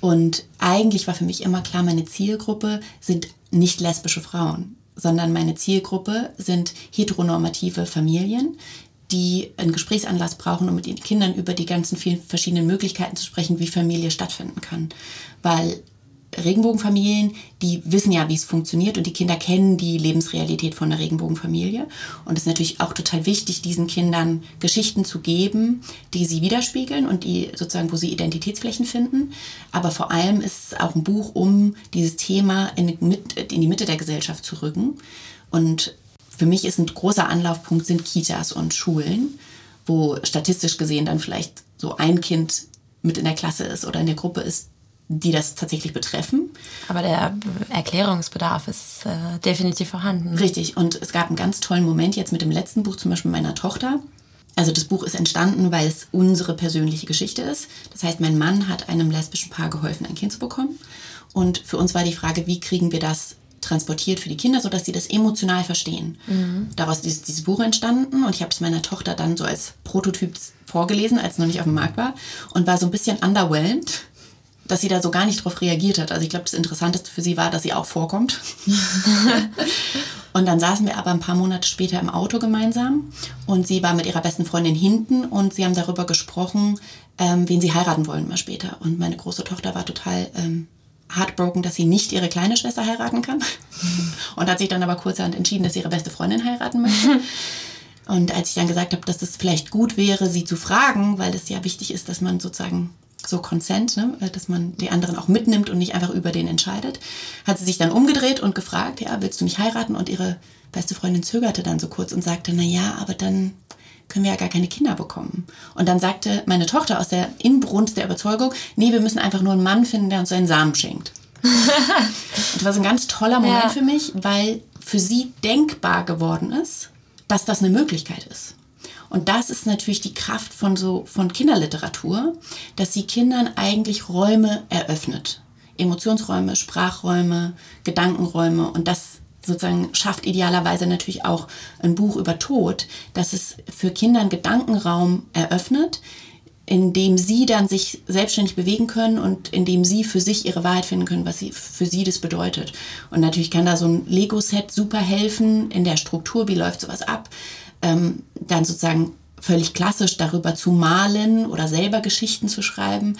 Und eigentlich war für mich immer klar, meine Zielgruppe sind nicht lesbische Frauen, sondern meine Zielgruppe sind heteronormative Familien, die einen Gesprächsanlass brauchen, um mit ihren Kindern über die ganzen vielen verschiedenen Möglichkeiten zu sprechen, wie Familie stattfinden kann. Weil Regenbogenfamilien, die wissen ja, wie es funktioniert und die Kinder kennen die Lebensrealität von der Regenbogenfamilie. Und es ist natürlich auch total wichtig, diesen Kindern Geschichten zu geben, die sie widerspiegeln und die sozusagen, wo sie Identitätsflächen finden. Aber vor allem ist es auch ein Buch, um dieses Thema in, in die Mitte der Gesellschaft zu rücken. Und für mich ist ein großer Anlaufpunkt sind Kitas und Schulen, wo statistisch gesehen dann vielleicht so ein Kind mit in der Klasse ist oder in der Gruppe ist, die das tatsächlich betreffen. Aber der Erklärungsbedarf ist äh, definitiv vorhanden. Richtig. Und es gab einen ganz tollen Moment jetzt mit dem letzten Buch, zum Beispiel meiner Tochter. Also das Buch ist entstanden, weil es unsere persönliche Geschichte ist. Das heißt, mein Mann hat einem lesbischen Paar geholfen, ein Kind zu bekommen. Und für uns war die Frage, wie kriegen wir das transportiert für die Kinder, sodass sie das emotional verstehen. Mhm. Daraus ist dieses Buch entstanden und ich habe es meiner Tochter dann so als Prototyp vorgelesen, als es noch nicht auf dem Markt war und war so ein bisschen underwhelmed, dass sie da so gar nicht drauf reagiert hat. Also ich glaube, das Interessanteste für sie war, dass sie auch vorkommt. und dann saßen wir aber ein paar Monate später im Auto gemeinsam und sie war mit ihrer besten Freundin hinten und sie haben darüber gesprochen, ähm, wen sie heiraten wollen mal später. Und meine große Tochter war total ähm, heartbroken, dass sie nicht ihre kleine Schwester heiraten kann. und hat sich dann aber kurzerhand entschieden, dass sie ihre beste Freundin heiraten möchte. Und als ich dann gesagt habe, dass es vielleicht gut wäre, sie zu fragen, weil es ja wichtig ist, dass man sozusagen so Consent, ne? dass man die anderen auch mitnimmt und nicht einfach über den entscheidet, hat sie sich dann umgedreht und gefragt, ja, willst du mich heiraten? Und ihre beste Freundin zögerte dann so kurz und sagte, na ja, aber dann können wir ja gar keine Kinder bekommen. Und dann sagte meine Tochter aus der Inbrunst der Überzeugung, nee, wir müssen einfach nur einen Mann finden, der uns seinen Samen schenkt. das war so ein ganz toller Moment ja. für mich, weil für sie denkbar geworden ist, dass das eine Möglichkeit ist. Und das ist natürlich die Kraft von so von Kinderliteratur, dass sie Kindern eigentlich Räume eröffnet. Emotionsräume, Sprachräume, Gedankenräume und das sozusagen schafft idealerweise natürlich auch ein Buch über Tod, dass es für Kinder einen Gedankenraum eröffnet, in dem sie dann sich selbstständig bewegen können und in dem sie für sich ihre Wahrheit finden können, was sie, für sie das bedeutet. Und natürlich kann da so ein Lego-Set super helfen in der Struktur, wie läuft sowas ab ähm, dann sozusagen völlig klassisch darüber zu malen oder selber Geschichten zu schreiben.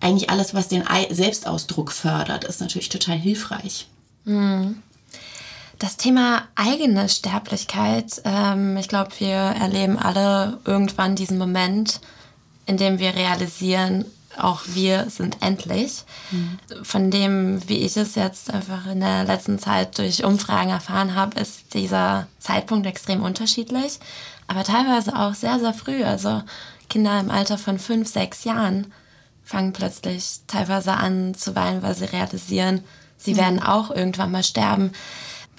Eigentlich alles, was den Selbstausdruck fördert, ist natürlich total hilfreich. Hm. Das Thema eigene Sterblichkeit, ähm, ich glaube, wir erleben alle irgendwann diesen Moment, in dem wir realisieren, auch wir sind endlich. Mhm. Von dem, wie ich es jetzt einfach in der letzten Zeit durch Umfragen erfahren habe, ist dieser Zeitpunkt extrem unterschiedlich, aber teilweise auch sehr, sehr früh. Also Kinder im Alter von fünf, sechs Jahren fangen plötzlich teilweise an zu weinen, weil sie realisieren, sie mhm. werden auch irgendwann mal sterben.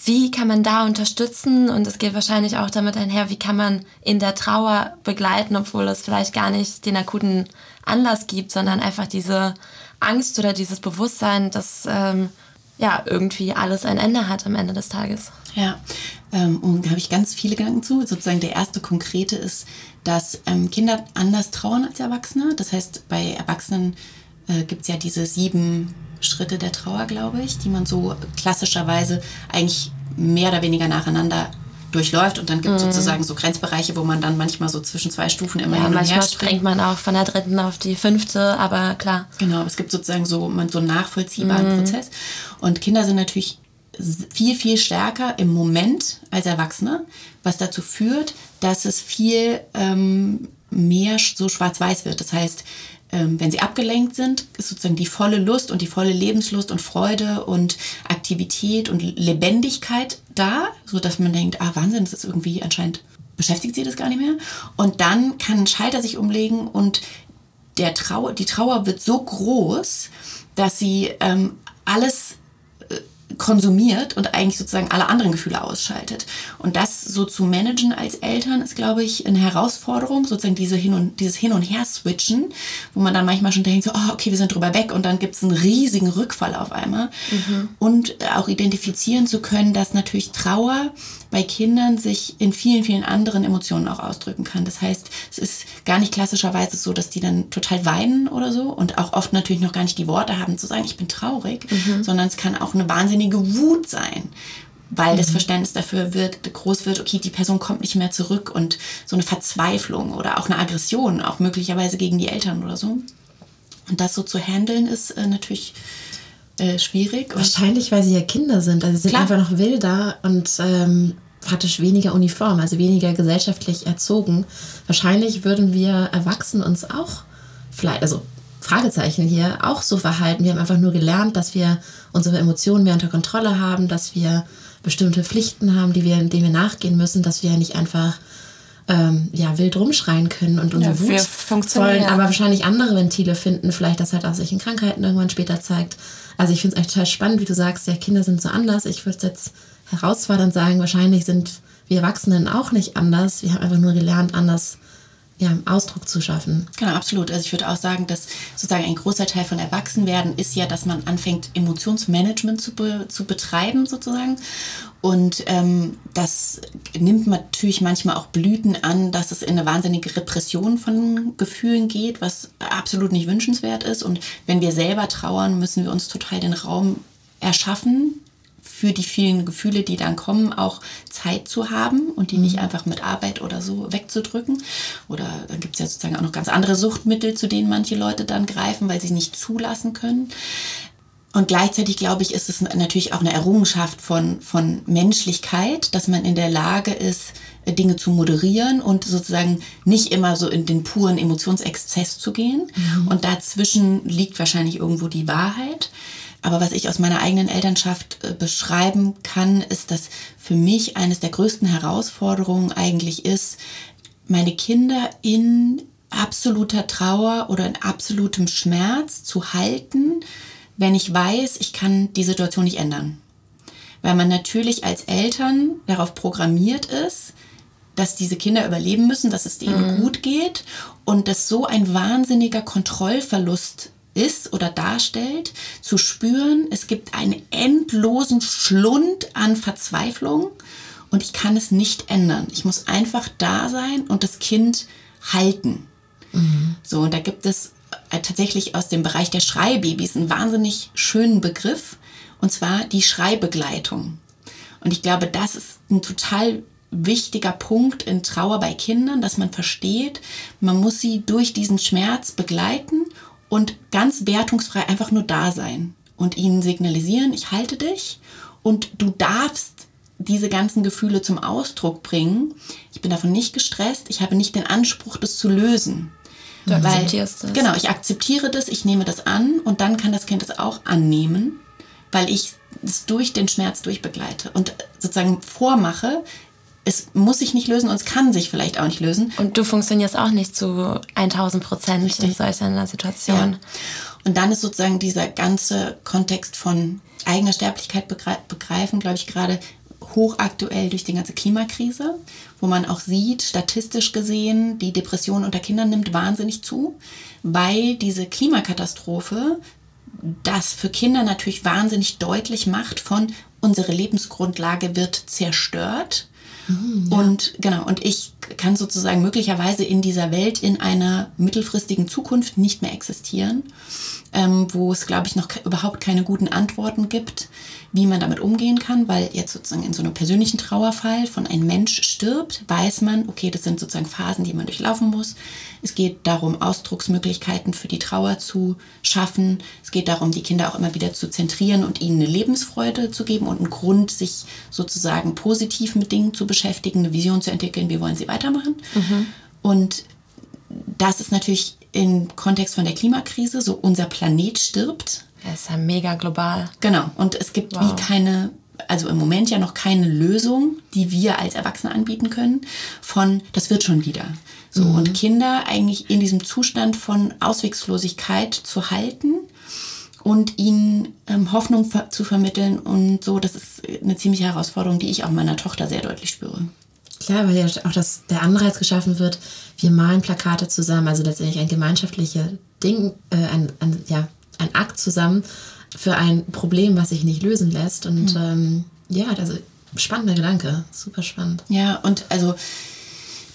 Wie kann man da unterstützen? Und es geht wahrscheinlich auch damit einher, wie kann man in der Trauer begleiten, obwohl es vielleicht gar nicht den akuten Anlass gibt, sondern einfach diese Angst oder dieses Bewusstsein, dass ähm, ja irgendwie alles ein Ende hat am Ende des Tages. Ja, ähm, und da habe ich ganz viele Gedanken zu. Sozusagen der erste konkrete ist, dass ähm, Kinder anders trauern als Erwachsene. Das heißt, bei Erwachsenen äh, gibt es ja diese sieben Schritte der Trauer, glaube ich, die man so klassischerweise eigentlich mehr oder weniger nacheinander durchläuft und dann gibt es mhm. sozusagen so Grenzbereiche, wo man dann manchmal so zwischen zwei Stufen immer ja, hin und manchmal her springt man auch von der dritten auf die fünfte, aber klar. Genau, es gibt sozusagen so, man, so einen nachvollziehbaren mhm. Prozess und Kinder sind natürlich viel, viel stärker im Moment als Erwachsene, was dazu führt, dass es viel ähm, mehr so schwarz-weiß wird. Das heißt, ähm, wenn sie abgelenkt sind, ist sozusagen die volle Lust und die volle Lebenslust und Freude und Aktivität und Lebendigkeit da, so dass man denkt, ah Wahnsinn, das ist irgendwie anscheinend beschäftigt sie das gar nicht mehr. Und dann kann ein Schalter sich umlegen und der Trauer, die Trauer wird so groß, dass sie ähm, alles konsumiert und eigentlich sozusagen alle anderen Gefühle ausschaltet. Und das so zu managen als Eltern ist, glaube ich, eine Herausforderung, sozusagen diese Hin und, dieses Hin- und Her-Switchen, wo man dann manchmal schon denkt, so, oh, okay, wir sind drüber weg und dann gibt es einen riesigen Rückfall auf einmal. Mhm. Und auch identifizieren zu können, dass natürlich Trauer bei Kindern sich in vielen, vielen anderen Emotionen auch ausdrücken kann. Das heißt, es ist gar nicht klassischerweise so, dass die dann total weinen oder so und auch oft natürlich noch gar nicht die Worte haben zu sagen, ich bin traurig, mhm. sondern es kann auch eine wahnsinnige Wut sein weil mhm. das Verständnis dafür wird, groß wird, okay, die Person kommt nicht mehr zurück und so eine Verzweiflung oder auch eine Aggression, auch möglicherweise gegen die Eltern oder so. Und das so zu handeln ist äh, natürlich äh, schwierig. Wahrscheinlich, weil sie ja Kinder sind. Also sie sind Klar. einfach noch wilder und ähm, praktisch weniger uniform, also weniger gesellschaftlich erzogen. Wahrscheinlich würden wir Erwachsenen uns auch vielleicht, also Fragezeichen hier, auch so verhalten. Wir haben einfach nur gelernt, dass wir unsere Emotionen mehr unter Kontrolle haben, dass wir bestimmte Pflichten haben, die wir, denen wir nachgehen müssen, dass wir nicht einfach ähm, ja, wild rumschreien können und unsere ja, Wut wollen, aber wahrscheinlich andere Ventile finden, vielleicht das halt auch sich in Krankheiten irgendwann später zeigt. Also ich finde es eigentlich total spannend, wie du sagst, ja, Kinder sind so anders. Ich würde es jetzt herausfordernd sagen, wahrscheinlich sind wir Erwachsenen auch nicht anders. Wir haben einfach nur gelernt, anders ja, Ausdruck zu schaffen. Genau, absolut. Also ich würde auch sagen, dass sozusagen ein großer Teil von Erwachsenwerden ist ja, dass man anfängt, Emotionsmanagement zu, be zu betreiben sozusagen. Und ähm, das nimmt natürlich manchmal auch Blüten an, dass es in eine wahnsinnige Repression von Gefühlen geht, was absolut nicht wünschenswert ist. Und wenn wir selber trauern, müssen wir uns total den Raum erschaffen, für die vielen Gefühle, die dann kommen, auch Zeit zu haben und die nicht mhm. einfach mit Arbeit oder so wegzudrücken. Oder dann gibt es ja sozusagen auch noch ganz andere Suchtmittel, zu denen manche Leute dann greifen, weil sie nicht zulassen können. Und gleichzeitig glaube ich, ist es natürlich auch eine Errungenschaft von, von Menschlichkeit, dass man in der Lage ist, Dinge zu moderieren und sozusagen nicht immer so in den puren Emotionsexzess zu gehen. Mhm. Und dazwischen liegt wahrscheinlich irgendwo die Wahrheit. Aber was ich aus meiner eigenen Elternschaft äh, beschreiben kann, ist, dass für mich eines der größten Herausforderungen eigentlich ist, meine Kinder in absoluter Trauer oder in absolutem Schmerz zu halten, wenn ich weiß, ich kann die Situation nicht ändern. Weil man natürlich als Eltern darauf programmiert ist, dass diese Kinder überleben müssen, dass es denen mhm. gut geht und dass so ein wahnsinniger Kontrollverlust ist oder darstellt, zu spüren, es gibt einen endlosen Schlund an Verzweiflung und ich kann es nicht ändern. Ich muss einfach da sein und das Kind halten. Mhm. So, und da gibt es äh, tatsächlich aus dem Bereich der Schreibabys einen wahnsinnig schönen Begriff, und zwar die Schreibegleitung. Und ich glaube, das ist ein total wichtiger Punkt in Trauer bei Kindern, dass man versteht, man muss sie durch diesen Schmerz begleiten und ganz wertungsfrei einfach nur da sein und ihnen signalisieren, ich halte dich und du darfst diese ganzen Gefühle zum Ausdruck bringen. Ich bin davon nicht gestresst, ich habe nicht den Anspruch, das zu lösen. Du akzeptierst weil, das. Genau, ich akzeptiere das, ich nehme das an und dann kann das Kind das auch annehmen, weil ich es durch den Schmerz durchbegleite und sozusagen vormache, es muss sich nicht lösen und es kann sich vielleicht auch nicht lösen. Und du funktionierst auch nicht zu 1000 Prozent in solch einer Situation. Ja. Und dann ist sozusagen dieser ganze Kontext von eigener Sterblichkeit begreifen, glaube ich, gerade hochaktuell durch die ganze Klimakrise, wo man auch sieht, statistisch gesehen, die Depression unter Kindern nimmt wahnsinnig zu, weil diese Klimakatastrophe das für Kinder natürlich wahnsinnig deutlich macht von unsere Lebensgrundlage wird zerstört. Mhm, ja. Und genau, und ich kann sozusagen möglicherweise in dieser Welt in einer mittelfristigen Zukunft nicht mehr existieren, ähm, wo es, glaube ich, noch überhaupt keine guten Antworten gibt, wie man damit umgehen kann, weil jetzt sozusagen in so einem persönlichen Trauerfall von einem Mensch stirbt, weiß man, okay, das sind sozusagen Phasen, die man durchlaufen muss. Es geht darum, Ausdrucksmöglichkeiten für die Trauer zu schaffen. Es geht darum, die Kinder auch immer wieder zu zentrieren und ihnen eine Lebensfreude zu geben und einen Grund, sich sozusagen positiv mit Dingen zu beschäftigen, eine Vision zu entwickeln, wie wollen sie weitermachen. Mhm. Und das ist natürlich im Kontext von der Klimakrise so, unser Planet stirbt das ist ja mega global. Genau. Und es gibt wow. wie keine, also im Moment ja noch keine Lösung, die wir als Erwachsene anbieten können, von das wird schon wieder. So, mhm. und Kinder eigentlich in diesem Zustand von Auswegslosigkeit zu halten und ihnen ähm, Hoffnung ver zu vermitteln und so, das ist eine ziemliche Herausforderung, die ich auch meiner Tochter sehr deutlich spüre. Klar, weil ja auch das, der Anreiz geschaffen wird, wir malen Plakate zusammen, also letztendlich ein gemeinschaftliches Ding, äh, ein, ein, ja, ein Akt zusammen für ein Problem, was sich nicht lösen lässt. Und mhm. ähm, ja, also spannender Gedanke, super spannend. Ja, und also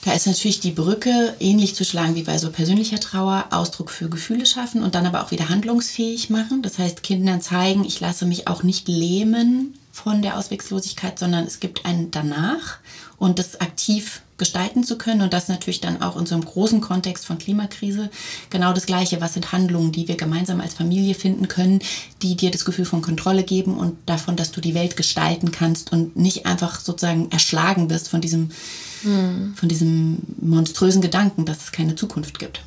da ist natürlich die Brücke ähnlich zu schlagen wie bei so persönlicher Trauer, Ausdruck für Gefühle schaffen und dann aber auch wieder handlungsfähig machen. Das heißt, Kindern zeigen, ich lasse mich auch nicht lähmen von der Auswegslosigkeit, sondern es gibt einen danach und das aktiv gestalten zu können und das natürlich dann auch in so einem großen Kontext von Klimakrise genau das Gleiche. Was sind Handlungen, die wir gemeinsam als Familie finden können, die dir das Gefühl von Kontrolle geben und davon, dass du die Welt gestalten kannst und nicht einfach sozusagen erschlagen wirst von diesem, hm. von diesem monströsen Gedanken, dass es keine Zukunft gibt.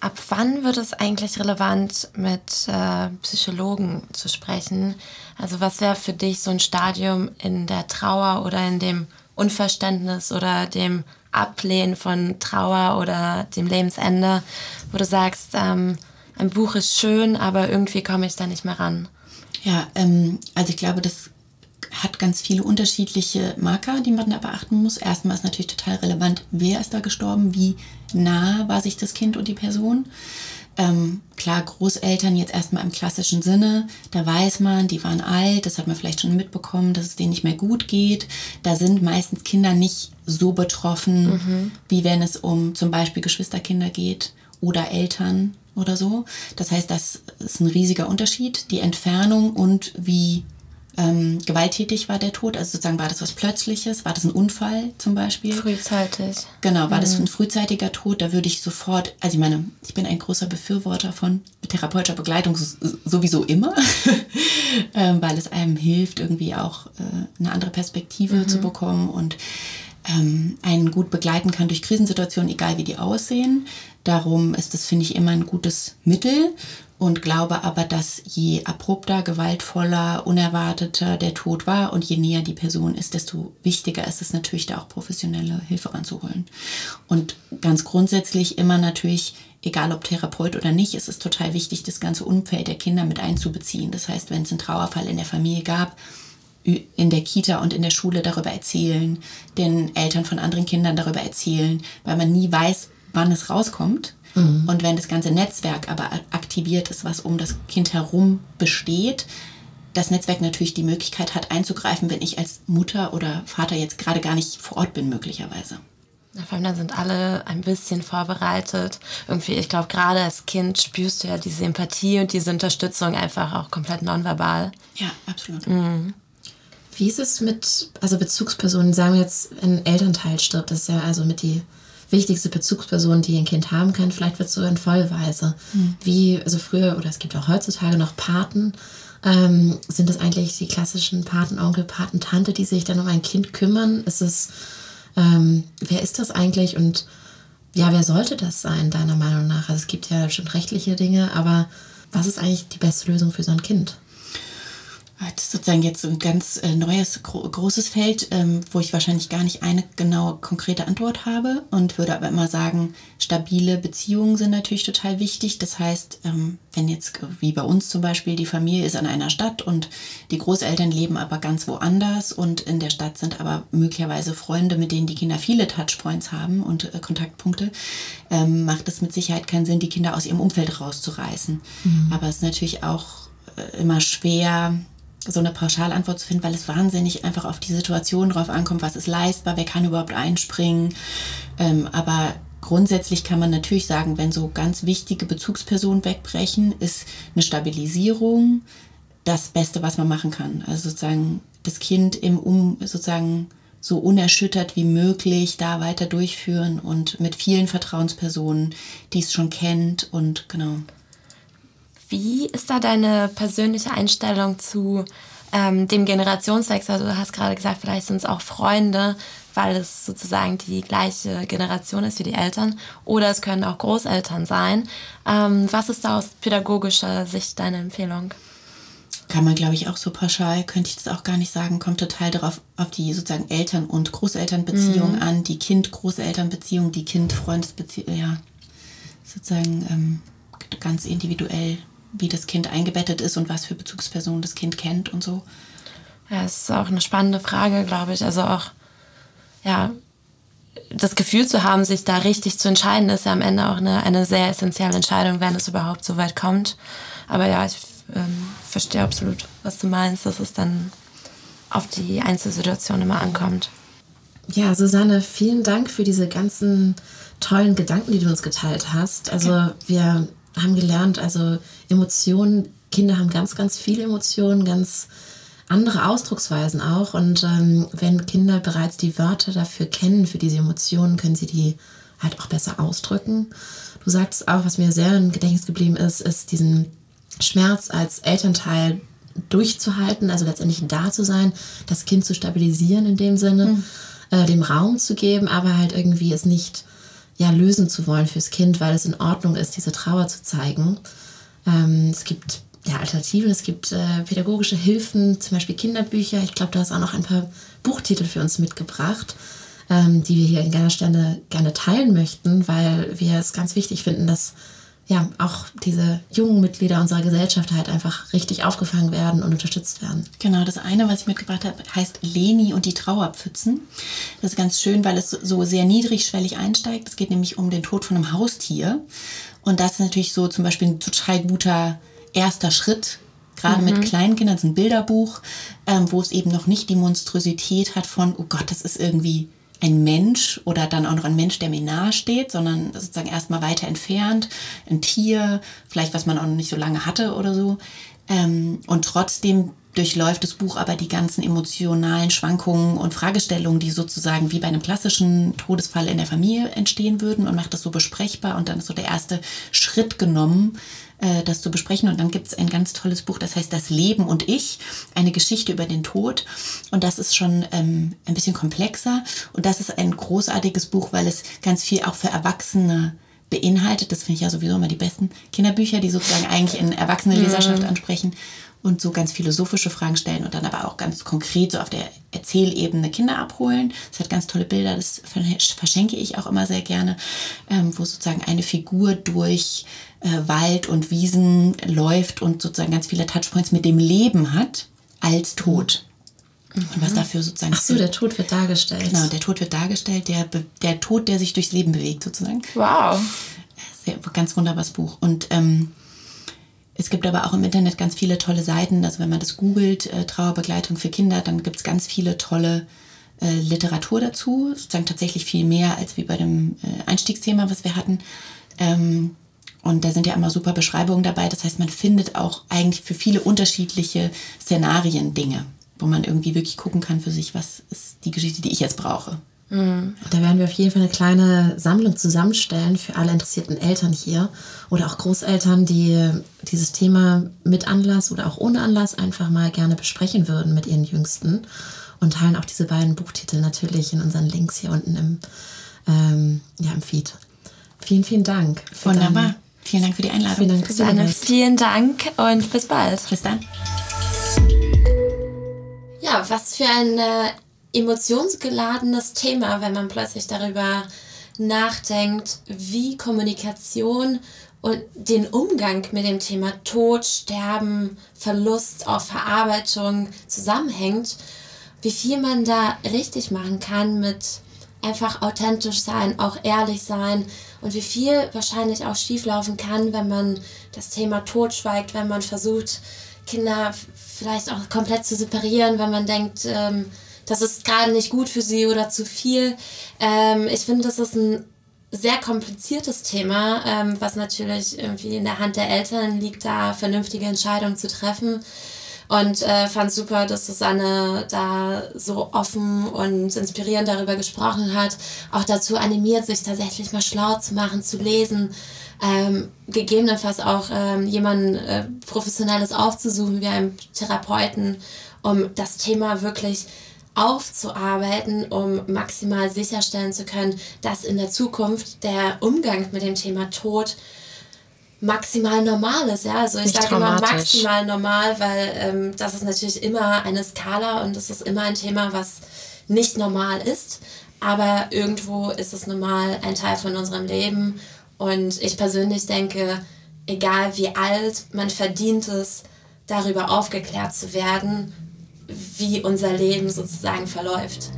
Ab wann wird es eigentlich relevant, mit äh, Psychologen zu sprechen? Also was wäre für dich so ein Stadium in der Trauer oder in dem Unverständnis oder dem Ablehnen von Trauer oder dem Lebensende, wo du sagst, ähm, ein Buch ist schön, aber irgendwie komme ich da nicht mehr ran? Ja, ähm, also ich glaube, das hat ganz viele unterschiedliche Marker, die man da beachten muss. Erstmal ist natürlich total relevant, wer ist da gestorben, wie nah war sich das Kind und die Person. Ähm, klar, Großeltern jetzt erstmal im klassischen Sinne, da weiß man, die waren alt, das hat man vielleicht schon mitbekommen, dass es denen nicht mehr gut geht. Da sind meistens Kinder nicht so betroffen, mhm. wie wenn es um zum Beispiel Geschwisterkinder geht oder Eltern oder so. Das heißt, das ist ein riesiger Unterschied, die Entfernung und wie ähm, gewalttätig war der Tod? Also sozusagen war das was Plötzliches? War das ein Unfall zum Beispiel? Frühzeitig. Genau, war mhm. das ein frühzeitiger Tod? Da würde ich sofort, also ich meine, ich bin ein großer Befürworter von therapeutischer Begleitung sowieso immer, ähm, weil es einem hilft, irgendwie auch äh, eine andere Perspektive mhm. zu bekommen und ähm, einen gut begleiten kann durch Krisensituationen, egal wie die aussehen. Darum ist das, finde ich, immer ein gutes Mittel und glaube aber, dass je abrupter, gewaltvoller, unerwarteter der Tod war und je näher die Person ist, desto wichtiger ist es natürlich, da auch professionelle Hilfe ranzuholen. Und ganz grundsätzlich immer natürlich, egal ob Therapeut oder nicht, ist es total wichtig, das ganze Umfeld der Kinder mit einzubeziehen. Das heißt, wenn es einen Trauerfall in der Familie gab, in der Kita und in der Schule darüber erzählen, den Eltern von anderen Kindern darüber erzählen, weil man nie weiß, wann es rauskommt Mhm. Und wenn das ganze Netzwerk aber aktiviert ist, was um das Kind herum besteht, das Netzwerk natürlich die Möglichkeit hat einzugreifen, wenn ich als Mutter oder Vater jetzt gerade gar nicht vor Ort bin, möglicherweise. Vor allem, dann sind alle ein bisschen vorbereitet. Irgendwie, ich glaube, gerade als Kind spürst du ja diese Empathie und diese Unterstützung einfach auch komplett nonverbal. Ja, absolut. Mhm. Wie ist es mit, also Bezugspersonen, sagen wir jetzt, ein Elternteil stirbt, das ist ja also mit die wichtigste Bezugsperson, die ein Kind haben kann. Vielleicht wird es sogar in Vollweise. Mhm. Wie, also früher, oder es gibt auch heutzutage noch Paten. Ähm, sind das eigentlich die klassischen Patenonkel, Patentante, die sich dann um ein Kind kümmern? Ist es, ähm, wer ist das eigentlich und ja, wer sollte das sein, deiner Meinung nach? Also es gibt ja schon rechtliche Dinge, aber was ist eigentlich die beste Lösung für so ein Kind? Das ist sozusagen jetzt ein ganz äh, neues, gro großes Feld, ähm, wo ich wahrscheinlich gar nicht eine genaue, konkrete Antwort habe und würde aber immer sagen, stabile Beziehungen sind natürlich total wichtig. Das heißt, ähm, wenn jetzt wie bei uns zum Beispiel die Familie ist an einer Stadt und die Großeltern leben aber ganz woanders und in der Stadt sind aber möglicherweise Freunde, mit denen die Kinder viele Touchpoints haben und äh, Kontaktpunkte, ähm, macht es mit Sicherheit keinen Sinn, die Kinder aus ihrem Umfeld rauszureißen. Mhm. Aber es ist natürlich auch äh, immer schwer, so eine Pauschalantwort zu finden, weil es wahnsinnig einfach auf die Situation drauf ankommt, was ist leistbar, wer kann überhaupt einspringen. Ähm, aber grundsätzlich kann man natürlich sagen, wenn so ganz wichtige Bezugspersonen wegbrechen, ist eine Stabilisierung das Beste, was man machen kann. Also sozusagen das Kind im Um sozusagen so unerschüttert wie möglich da weiter durchführen und mit vielen Vertrauenspersonen, die es schon kennt und genau. Wie ist da deine persönliche Einstellung zu ähm, dem Generationswechsel? Also du hast gerade gesagt, vielleicht sind es auch Freunde, weil es sozusagen die gleiche Generation ist wie die Eltern. Oder es können auch Großeltern sein. Ähm, was ist da aus pädagogischer Sicht deine Empfehlung? Kann man, glaube ich, auch so pauschal, könnte ich das auch gar nicht sagen, kommt total darauf auf die sozusagen Eltern- und Großelternbeziehung mhm. an, die Kind-Großelternbeziehung, die Kind-Freundesbeziehung, ja, sozusagen ähm, ganz individuell wie das Kind eingebettet ist und was für Bezugspersonen das Kind kennt und so. Ja, es ist auch eine spannende Frage, glaube ich. Also auch, ja, das Gefühl zu haben, sich da richtig zu entscheiden, ist ja am Ende auch eine, eine sehr essentielle Entscheidung, wenn es überhaupt so weit kommt. Aber ja, ich ähm, verstehe absolut, was du meinst, dass es dann auf die Einzelsituation immer ankommt. Ja, Susanne, vielen Dank für diese ganzen tollen Gedanken, die du uns geteilt hast. Also wir haben gelernt, also Emotionen, Kinder haben ganz, ganz viele Emotionen, ganz andere Ausdrucksweisen auch. Und ähm, wenn Kinder bereits die Wörter dafür kennen, für diese Emotionen, können sie die halt auch besser ausdrücken. Du sagst auch, was mir sehr im Gedächtnis geblieben ist, ist diesen Schmerz als Elternteil durchzuhalten, also letztendlich da zu sein, das Kind zu stabilisieren in dem Sinne, mhm. äh, dem Raum zu geben, aber halt irgendwie es nicht ja, lösen zu wollen fürs Kind, weil es in Ordnung ist, diese Trauer zu zeigen. Ähm, es gibt ja, Alternativen, es gibt äh, pädagogische Hilfen, zum Beispiel Kinderbücher. Ich glaube, du hast auch noch ein paar Buchtitel für uns mitgebracht, ähm, die wir hier in keiner Stelle gerne teilen möchten, weil wir es ganz wichtig finden, dass ja, auch diese jungen Mitglieder unserer Gesellschaft halt einfach richtig aufgefangen werden und unterstützt werden. Genau, das eine, was ich mitgebracht habe, heißt Leni und die Trauerpfützen. Das ist ganz schön, weil es so sehr niedrigschwellig einsteigt. Es geht nämlich um den Tod von einem Haustier. Und das ist natürlich so zum Beispiel ein total guter erster Schritt, gerade mhm. mit Kleinkindern, das ist ein Bilderbuch, ähm, wo es eben noch nicht die Monstrosität hat von, oh Gott, das ist irgendwie ein Mensch oder dann auch noch ein Mensch, der mir nahe steht, sondern sozusagen erstmal weiter entfernt, ein Tier, vielleicht was man auch noch nicht so lange hatte oder so. Ähm, und trotzdem durchläuft das Buch aber die ganzen emotionalen Schwankungen und Fragestellungen, die sozusagen wie bei einem klassischen Todesfall in der Familie entstehen würden und macht das so besprechbar. Und dann ist so der erste Schritt genommen, äh, das zu besprechen. Und dann gibt es ein ganz tolles Buch, das heißt Das Leben und ich, eine Geschichte über den Tod. Und das ist schon ähm, ein bisschen komplexer. Und das ist ein großartiges Buch, weil es ganz viel auch für Erwachsene beinhaltet. Das finde ich ja sowieso immer die besten Kinderbücher, die sozusagen eigentlich in erwachsene Leserschaft mhm. ansprechen und so ganz philosophische Fragen stellen und dann aber auch ganz konkret so auf der Erzählebene Kinder abholen. Es hat ganz tolle Bilder, das verschenke ich auch immer sehr gerne, ähm, wo sozusagen eine Figur durch äh, Wald und Wiesen läuft und sozusagen ganz viele Touchpoints mit dem Leben hat als Tod. Und was mhm. dafür sozusagen. Ach so, der Tod wird dargestellt. Genau, der Tod wird dargestellt, der, der Tod, der sich durchs Leben bewegt, sozusagen. Wow. Sehr, ganz wunderbares Buch. Und ähm, es gibt aber auch im Internet ganz viele tolle Seiten. Also wenn man das googelt, äh, Trauerbegleitung für Kinder, dann gibt es ganz viele tolle äh, Literatur dazu. Sozusagen tatsächlich viel mehr als wie bei dem äh, Einstiegsthema, was wir hatten. Ähm, und da sind ja immer super Beschreibungen dabei. Das heißt, man findet auch eigentlich für viele unterschiedliche Szenarien Dinge, wo man irgendwie wirklich gucken kann für sich, was ist die Geschichte, die ich jetzt brauche. Da werden wir auf jeden Fall eine kleine Sammlung zusammenstellen für alle interessierten Eltern hier oder auch Großeltern, die dieses Thema mit Anlass oder auch ohne Anlass einfach mal gerne besprechen würden mit ihren Jüngsten und teilen auch diese beiden Buchtitel natürlich in unseren Links hier unten im, ähm, ja, im Feed. Vielen, vielen Dank. Wunderbar. Vielen Dank für die Einladung. Vielen Dank, Susanne. Vielen Dank und bis bald. Bis dann. Ja, was für ein äh, emotionsgeladenes Thema, wenn man plötzlich darüber nachdenkt, wie Kommunikation und den Umgang mit dem Thema Tod, Sterben, Verlust, auch Verarbeitung zusammenhängt, wie viel man da richtig machen kann mit einfach authentisch sein, auch ehrlich sein und wie viel wahrscheinlich auch schieflaufen kann, wenn man das Thema Tod schweigt, wenn man versucht, Kinder vielleicht auch komplett zu separieren, wenn man denkt, ähm, das ist gerade nicht gut für sie oder zu viel. Ähm, ich finde, das ist ein sehr kompliziertes Thema, ähm, was natürlich irgendwie in der Hand der Eltern liegt, da vernünftige Entscheidungen zu treffen. Und äh, fand super, dass Susanne da so offen und inspirierend darüber gesprochen hat. Auch dazu animiert, sich tatsächlich mal schlau zu machen, zu lesen. Ähm, gegebenenfalls auch ähm, jemanden äh, Professionelles aufzusuchen, wie einen Therapeuten, um das Thema wirklich aufzuarbeiten, um maximal sicherstellen zu können, dass in der Zukunft der Umgang mit dem Thema Tod maximal normal ist. Ja? Also ich sage immer maximal normal, weil ähm, das ist natürlich immer eine Skala und das ist immer ein Thema, was nicht normal ist. Aber irgendwo ist es normal ein Teil von unserem Leben. Und ich persönlich denke, egal wie alt, man verdient es, darüber aufgeklärt zu werden, wie unser Leben sozusagen verläuft.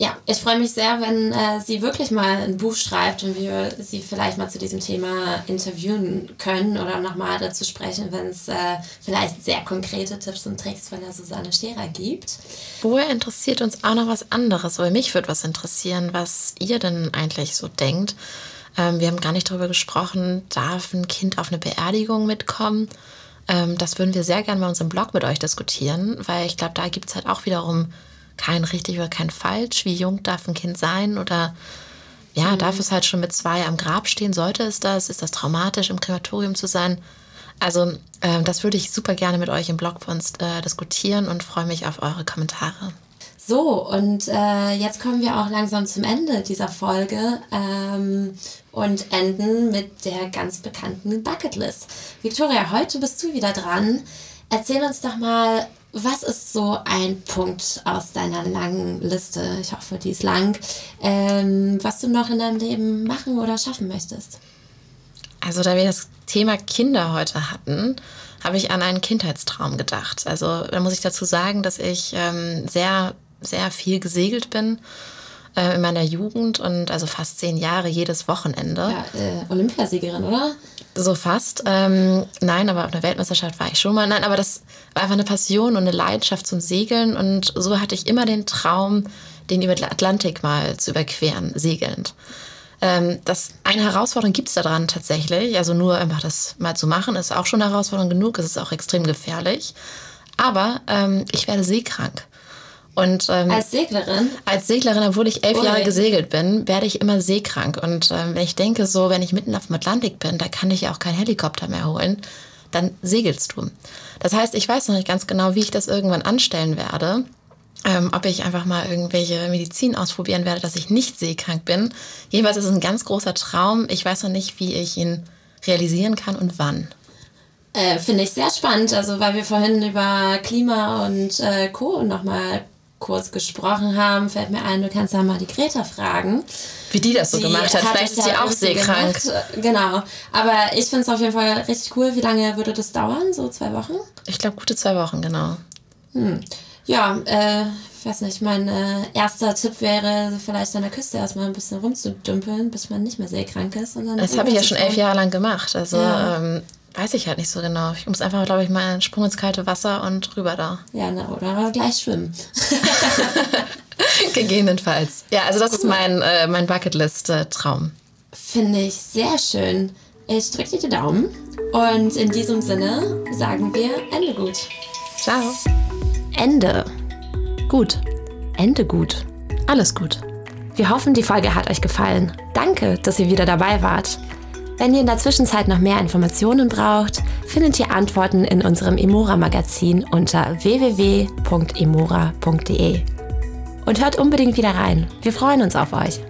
Ja, ich freue mich sehr, wenn äh, sie wirklich mal ein Buch schreibt und wir sie vielleicht mal zu diesem Thema interviewen können oder nochmal dazu sprechen, wenn es äh, vielleicht sehr konkrete Tipps und Tricks von der Susanne Scherer gibt. Woher interessiert uns auch noch was anderes, weil mich würde was interessieren, was ihr denn eigentlich so denkt. Ähm, wir haben gar nicht darüber gesprochen, darf ein Kind auf eine Beerdigung mitkommen? Ähm, das würden wir sehr gerne bei unserem Blog mit euch diskutieren, weil ich glaube, da gibt es halt auch wiederum kein richtig oder kein falsch. Wie jung darf ein Kind sein oder ja, mhm. darf es halt schon mit zwei am Grab stehen? Sollte es das? Ist das traumatisch, im Krematorium zu sein? Also, äh, das würde ich super gerne mit euch im Blog bei uns äh, diskutieren und freue mich auf eure Kommentare. So, und äh, jetzt kommen wir auch langsam zum Ende dieser Folge ähm, und enden mit der ganz bekannten Bucketlist. Victoria, heute bist du wieder dran. Erzähl uns doch mal, was ist so ein Punkt aus deiner langen Liste, ich hoffe, die ist lang, ähm, was du noch in deinem Leben machen oder schaffen möchtest? Also, da wir das Thema Kinder heute hatten, habe ich an einen Kindheitstraum gedacht. Also, da muss ich dazu sagen, dass ich ähm, sehr, sehr viel gesegelt bin äh, in meiner Jugend und also fast zehn Jahre jedes Wochenende. Ja, äh, Olympiasiegerin, oder? So fast. Ähm, nein, aber auf einer Weltmeisterschaft war ich schon mal. Nein, aber das war einfach eine Passion und eine Leidenschaft zum Segeln. Und so hatte ich immer den Traum, den über den Atlantik mal zu überqueren, segelnd. Ähm, das, eine Herausforderung gibt es daran tatsächlich. Also nur einfach das mal zu machen, ist auch schon eine Herausforderung genug. Es ist auch extrem gefährlich. Aber ähm, ich werde seekrank. Und, ähm, als Seglerin? Als Seglerin, obwohl ich elf oh, Jahre gesegelt bin, werde ich immer seekrank. Und ähm, wenn ich denke, so, wenn ich mitten auf dem Atlantik bin, da kann ich auch keinen Helikopter mehr holen, dann segelst du. Das heißt, ich weiß noch nicht ganz genau, wie ich das irgendwann anstellen werde. Ähm, ob ich einfach mal irgendwelche Medizin ausprobieren werde, dass ich nicht seekrank bin. Jedenfalls ist es ein ganz großer Traum. Ich weiß noch nicht, wie ich ihn realisieren kann und wann. Äh, Finde ich sehr spannend, also weil wir vorhin über Klima und äh, Co. nochmal kurz gesprochen haben, fällt mir ein, du kannst ja mal die Greta fragen. Wie die das so die gemacht hat. Vielleicht ist sie auch seekrank. Genau. Aber ich finde es auf jeden Fall richtig cool. Wie lange würde das dauern? So zwei Wochen? Ich glaube, gute zwei Wochen, genau. Hm. Ja, äh, ich weiß nicht, mein äh, erster Tipp wäre, vielleicht an der Küste erstmal ein bisschen rumzudümpeln, bis man nicht mehr seekrank ist. Und dann das habe ich ja schon elf Jahre lang gemacht. Also ja. ähm, Weiß ich halt nicht so genau. Ich muss einfach, glaube ich, mal einen Sprung ins kalte Wasser und rüber da. Ja, na, oder gleich schwimmen. Gegebenenfalls. Ja, also das cool. ist mein, äh, mein Bucketlist-Traum. Finde ich sehr schön. Ich drücke dir die Daumen und in diesem Sinne sagen wir Ende gut. Ciao. Ende. Gut. Ende gut. Alles gut. Wir hoffen, die Folge hat euch gefallen. Danke, dass ihr wieder dabei wart. Wenn ihr in der Zwischenzeit noch mehr Informationen braucht, findet ihr Antworten in unserem Emora-Magazin unter www.emora.de. Und hört unbedingt wieder rein. Wir freuen uns auf euch.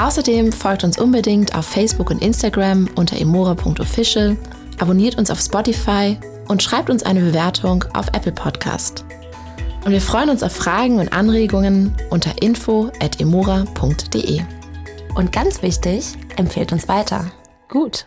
Außerdem folgt uns unbedingt auf Facebook und Instagram unter emora.official, abonniert uns auf Spotify und schreibt uns eine Bewertung auf Apple Podcast. Und wir freuen uns auf Fragen und Anregungen unter info.emora.de. Und ganz wichtig, empfehlt uns weiter. Gut.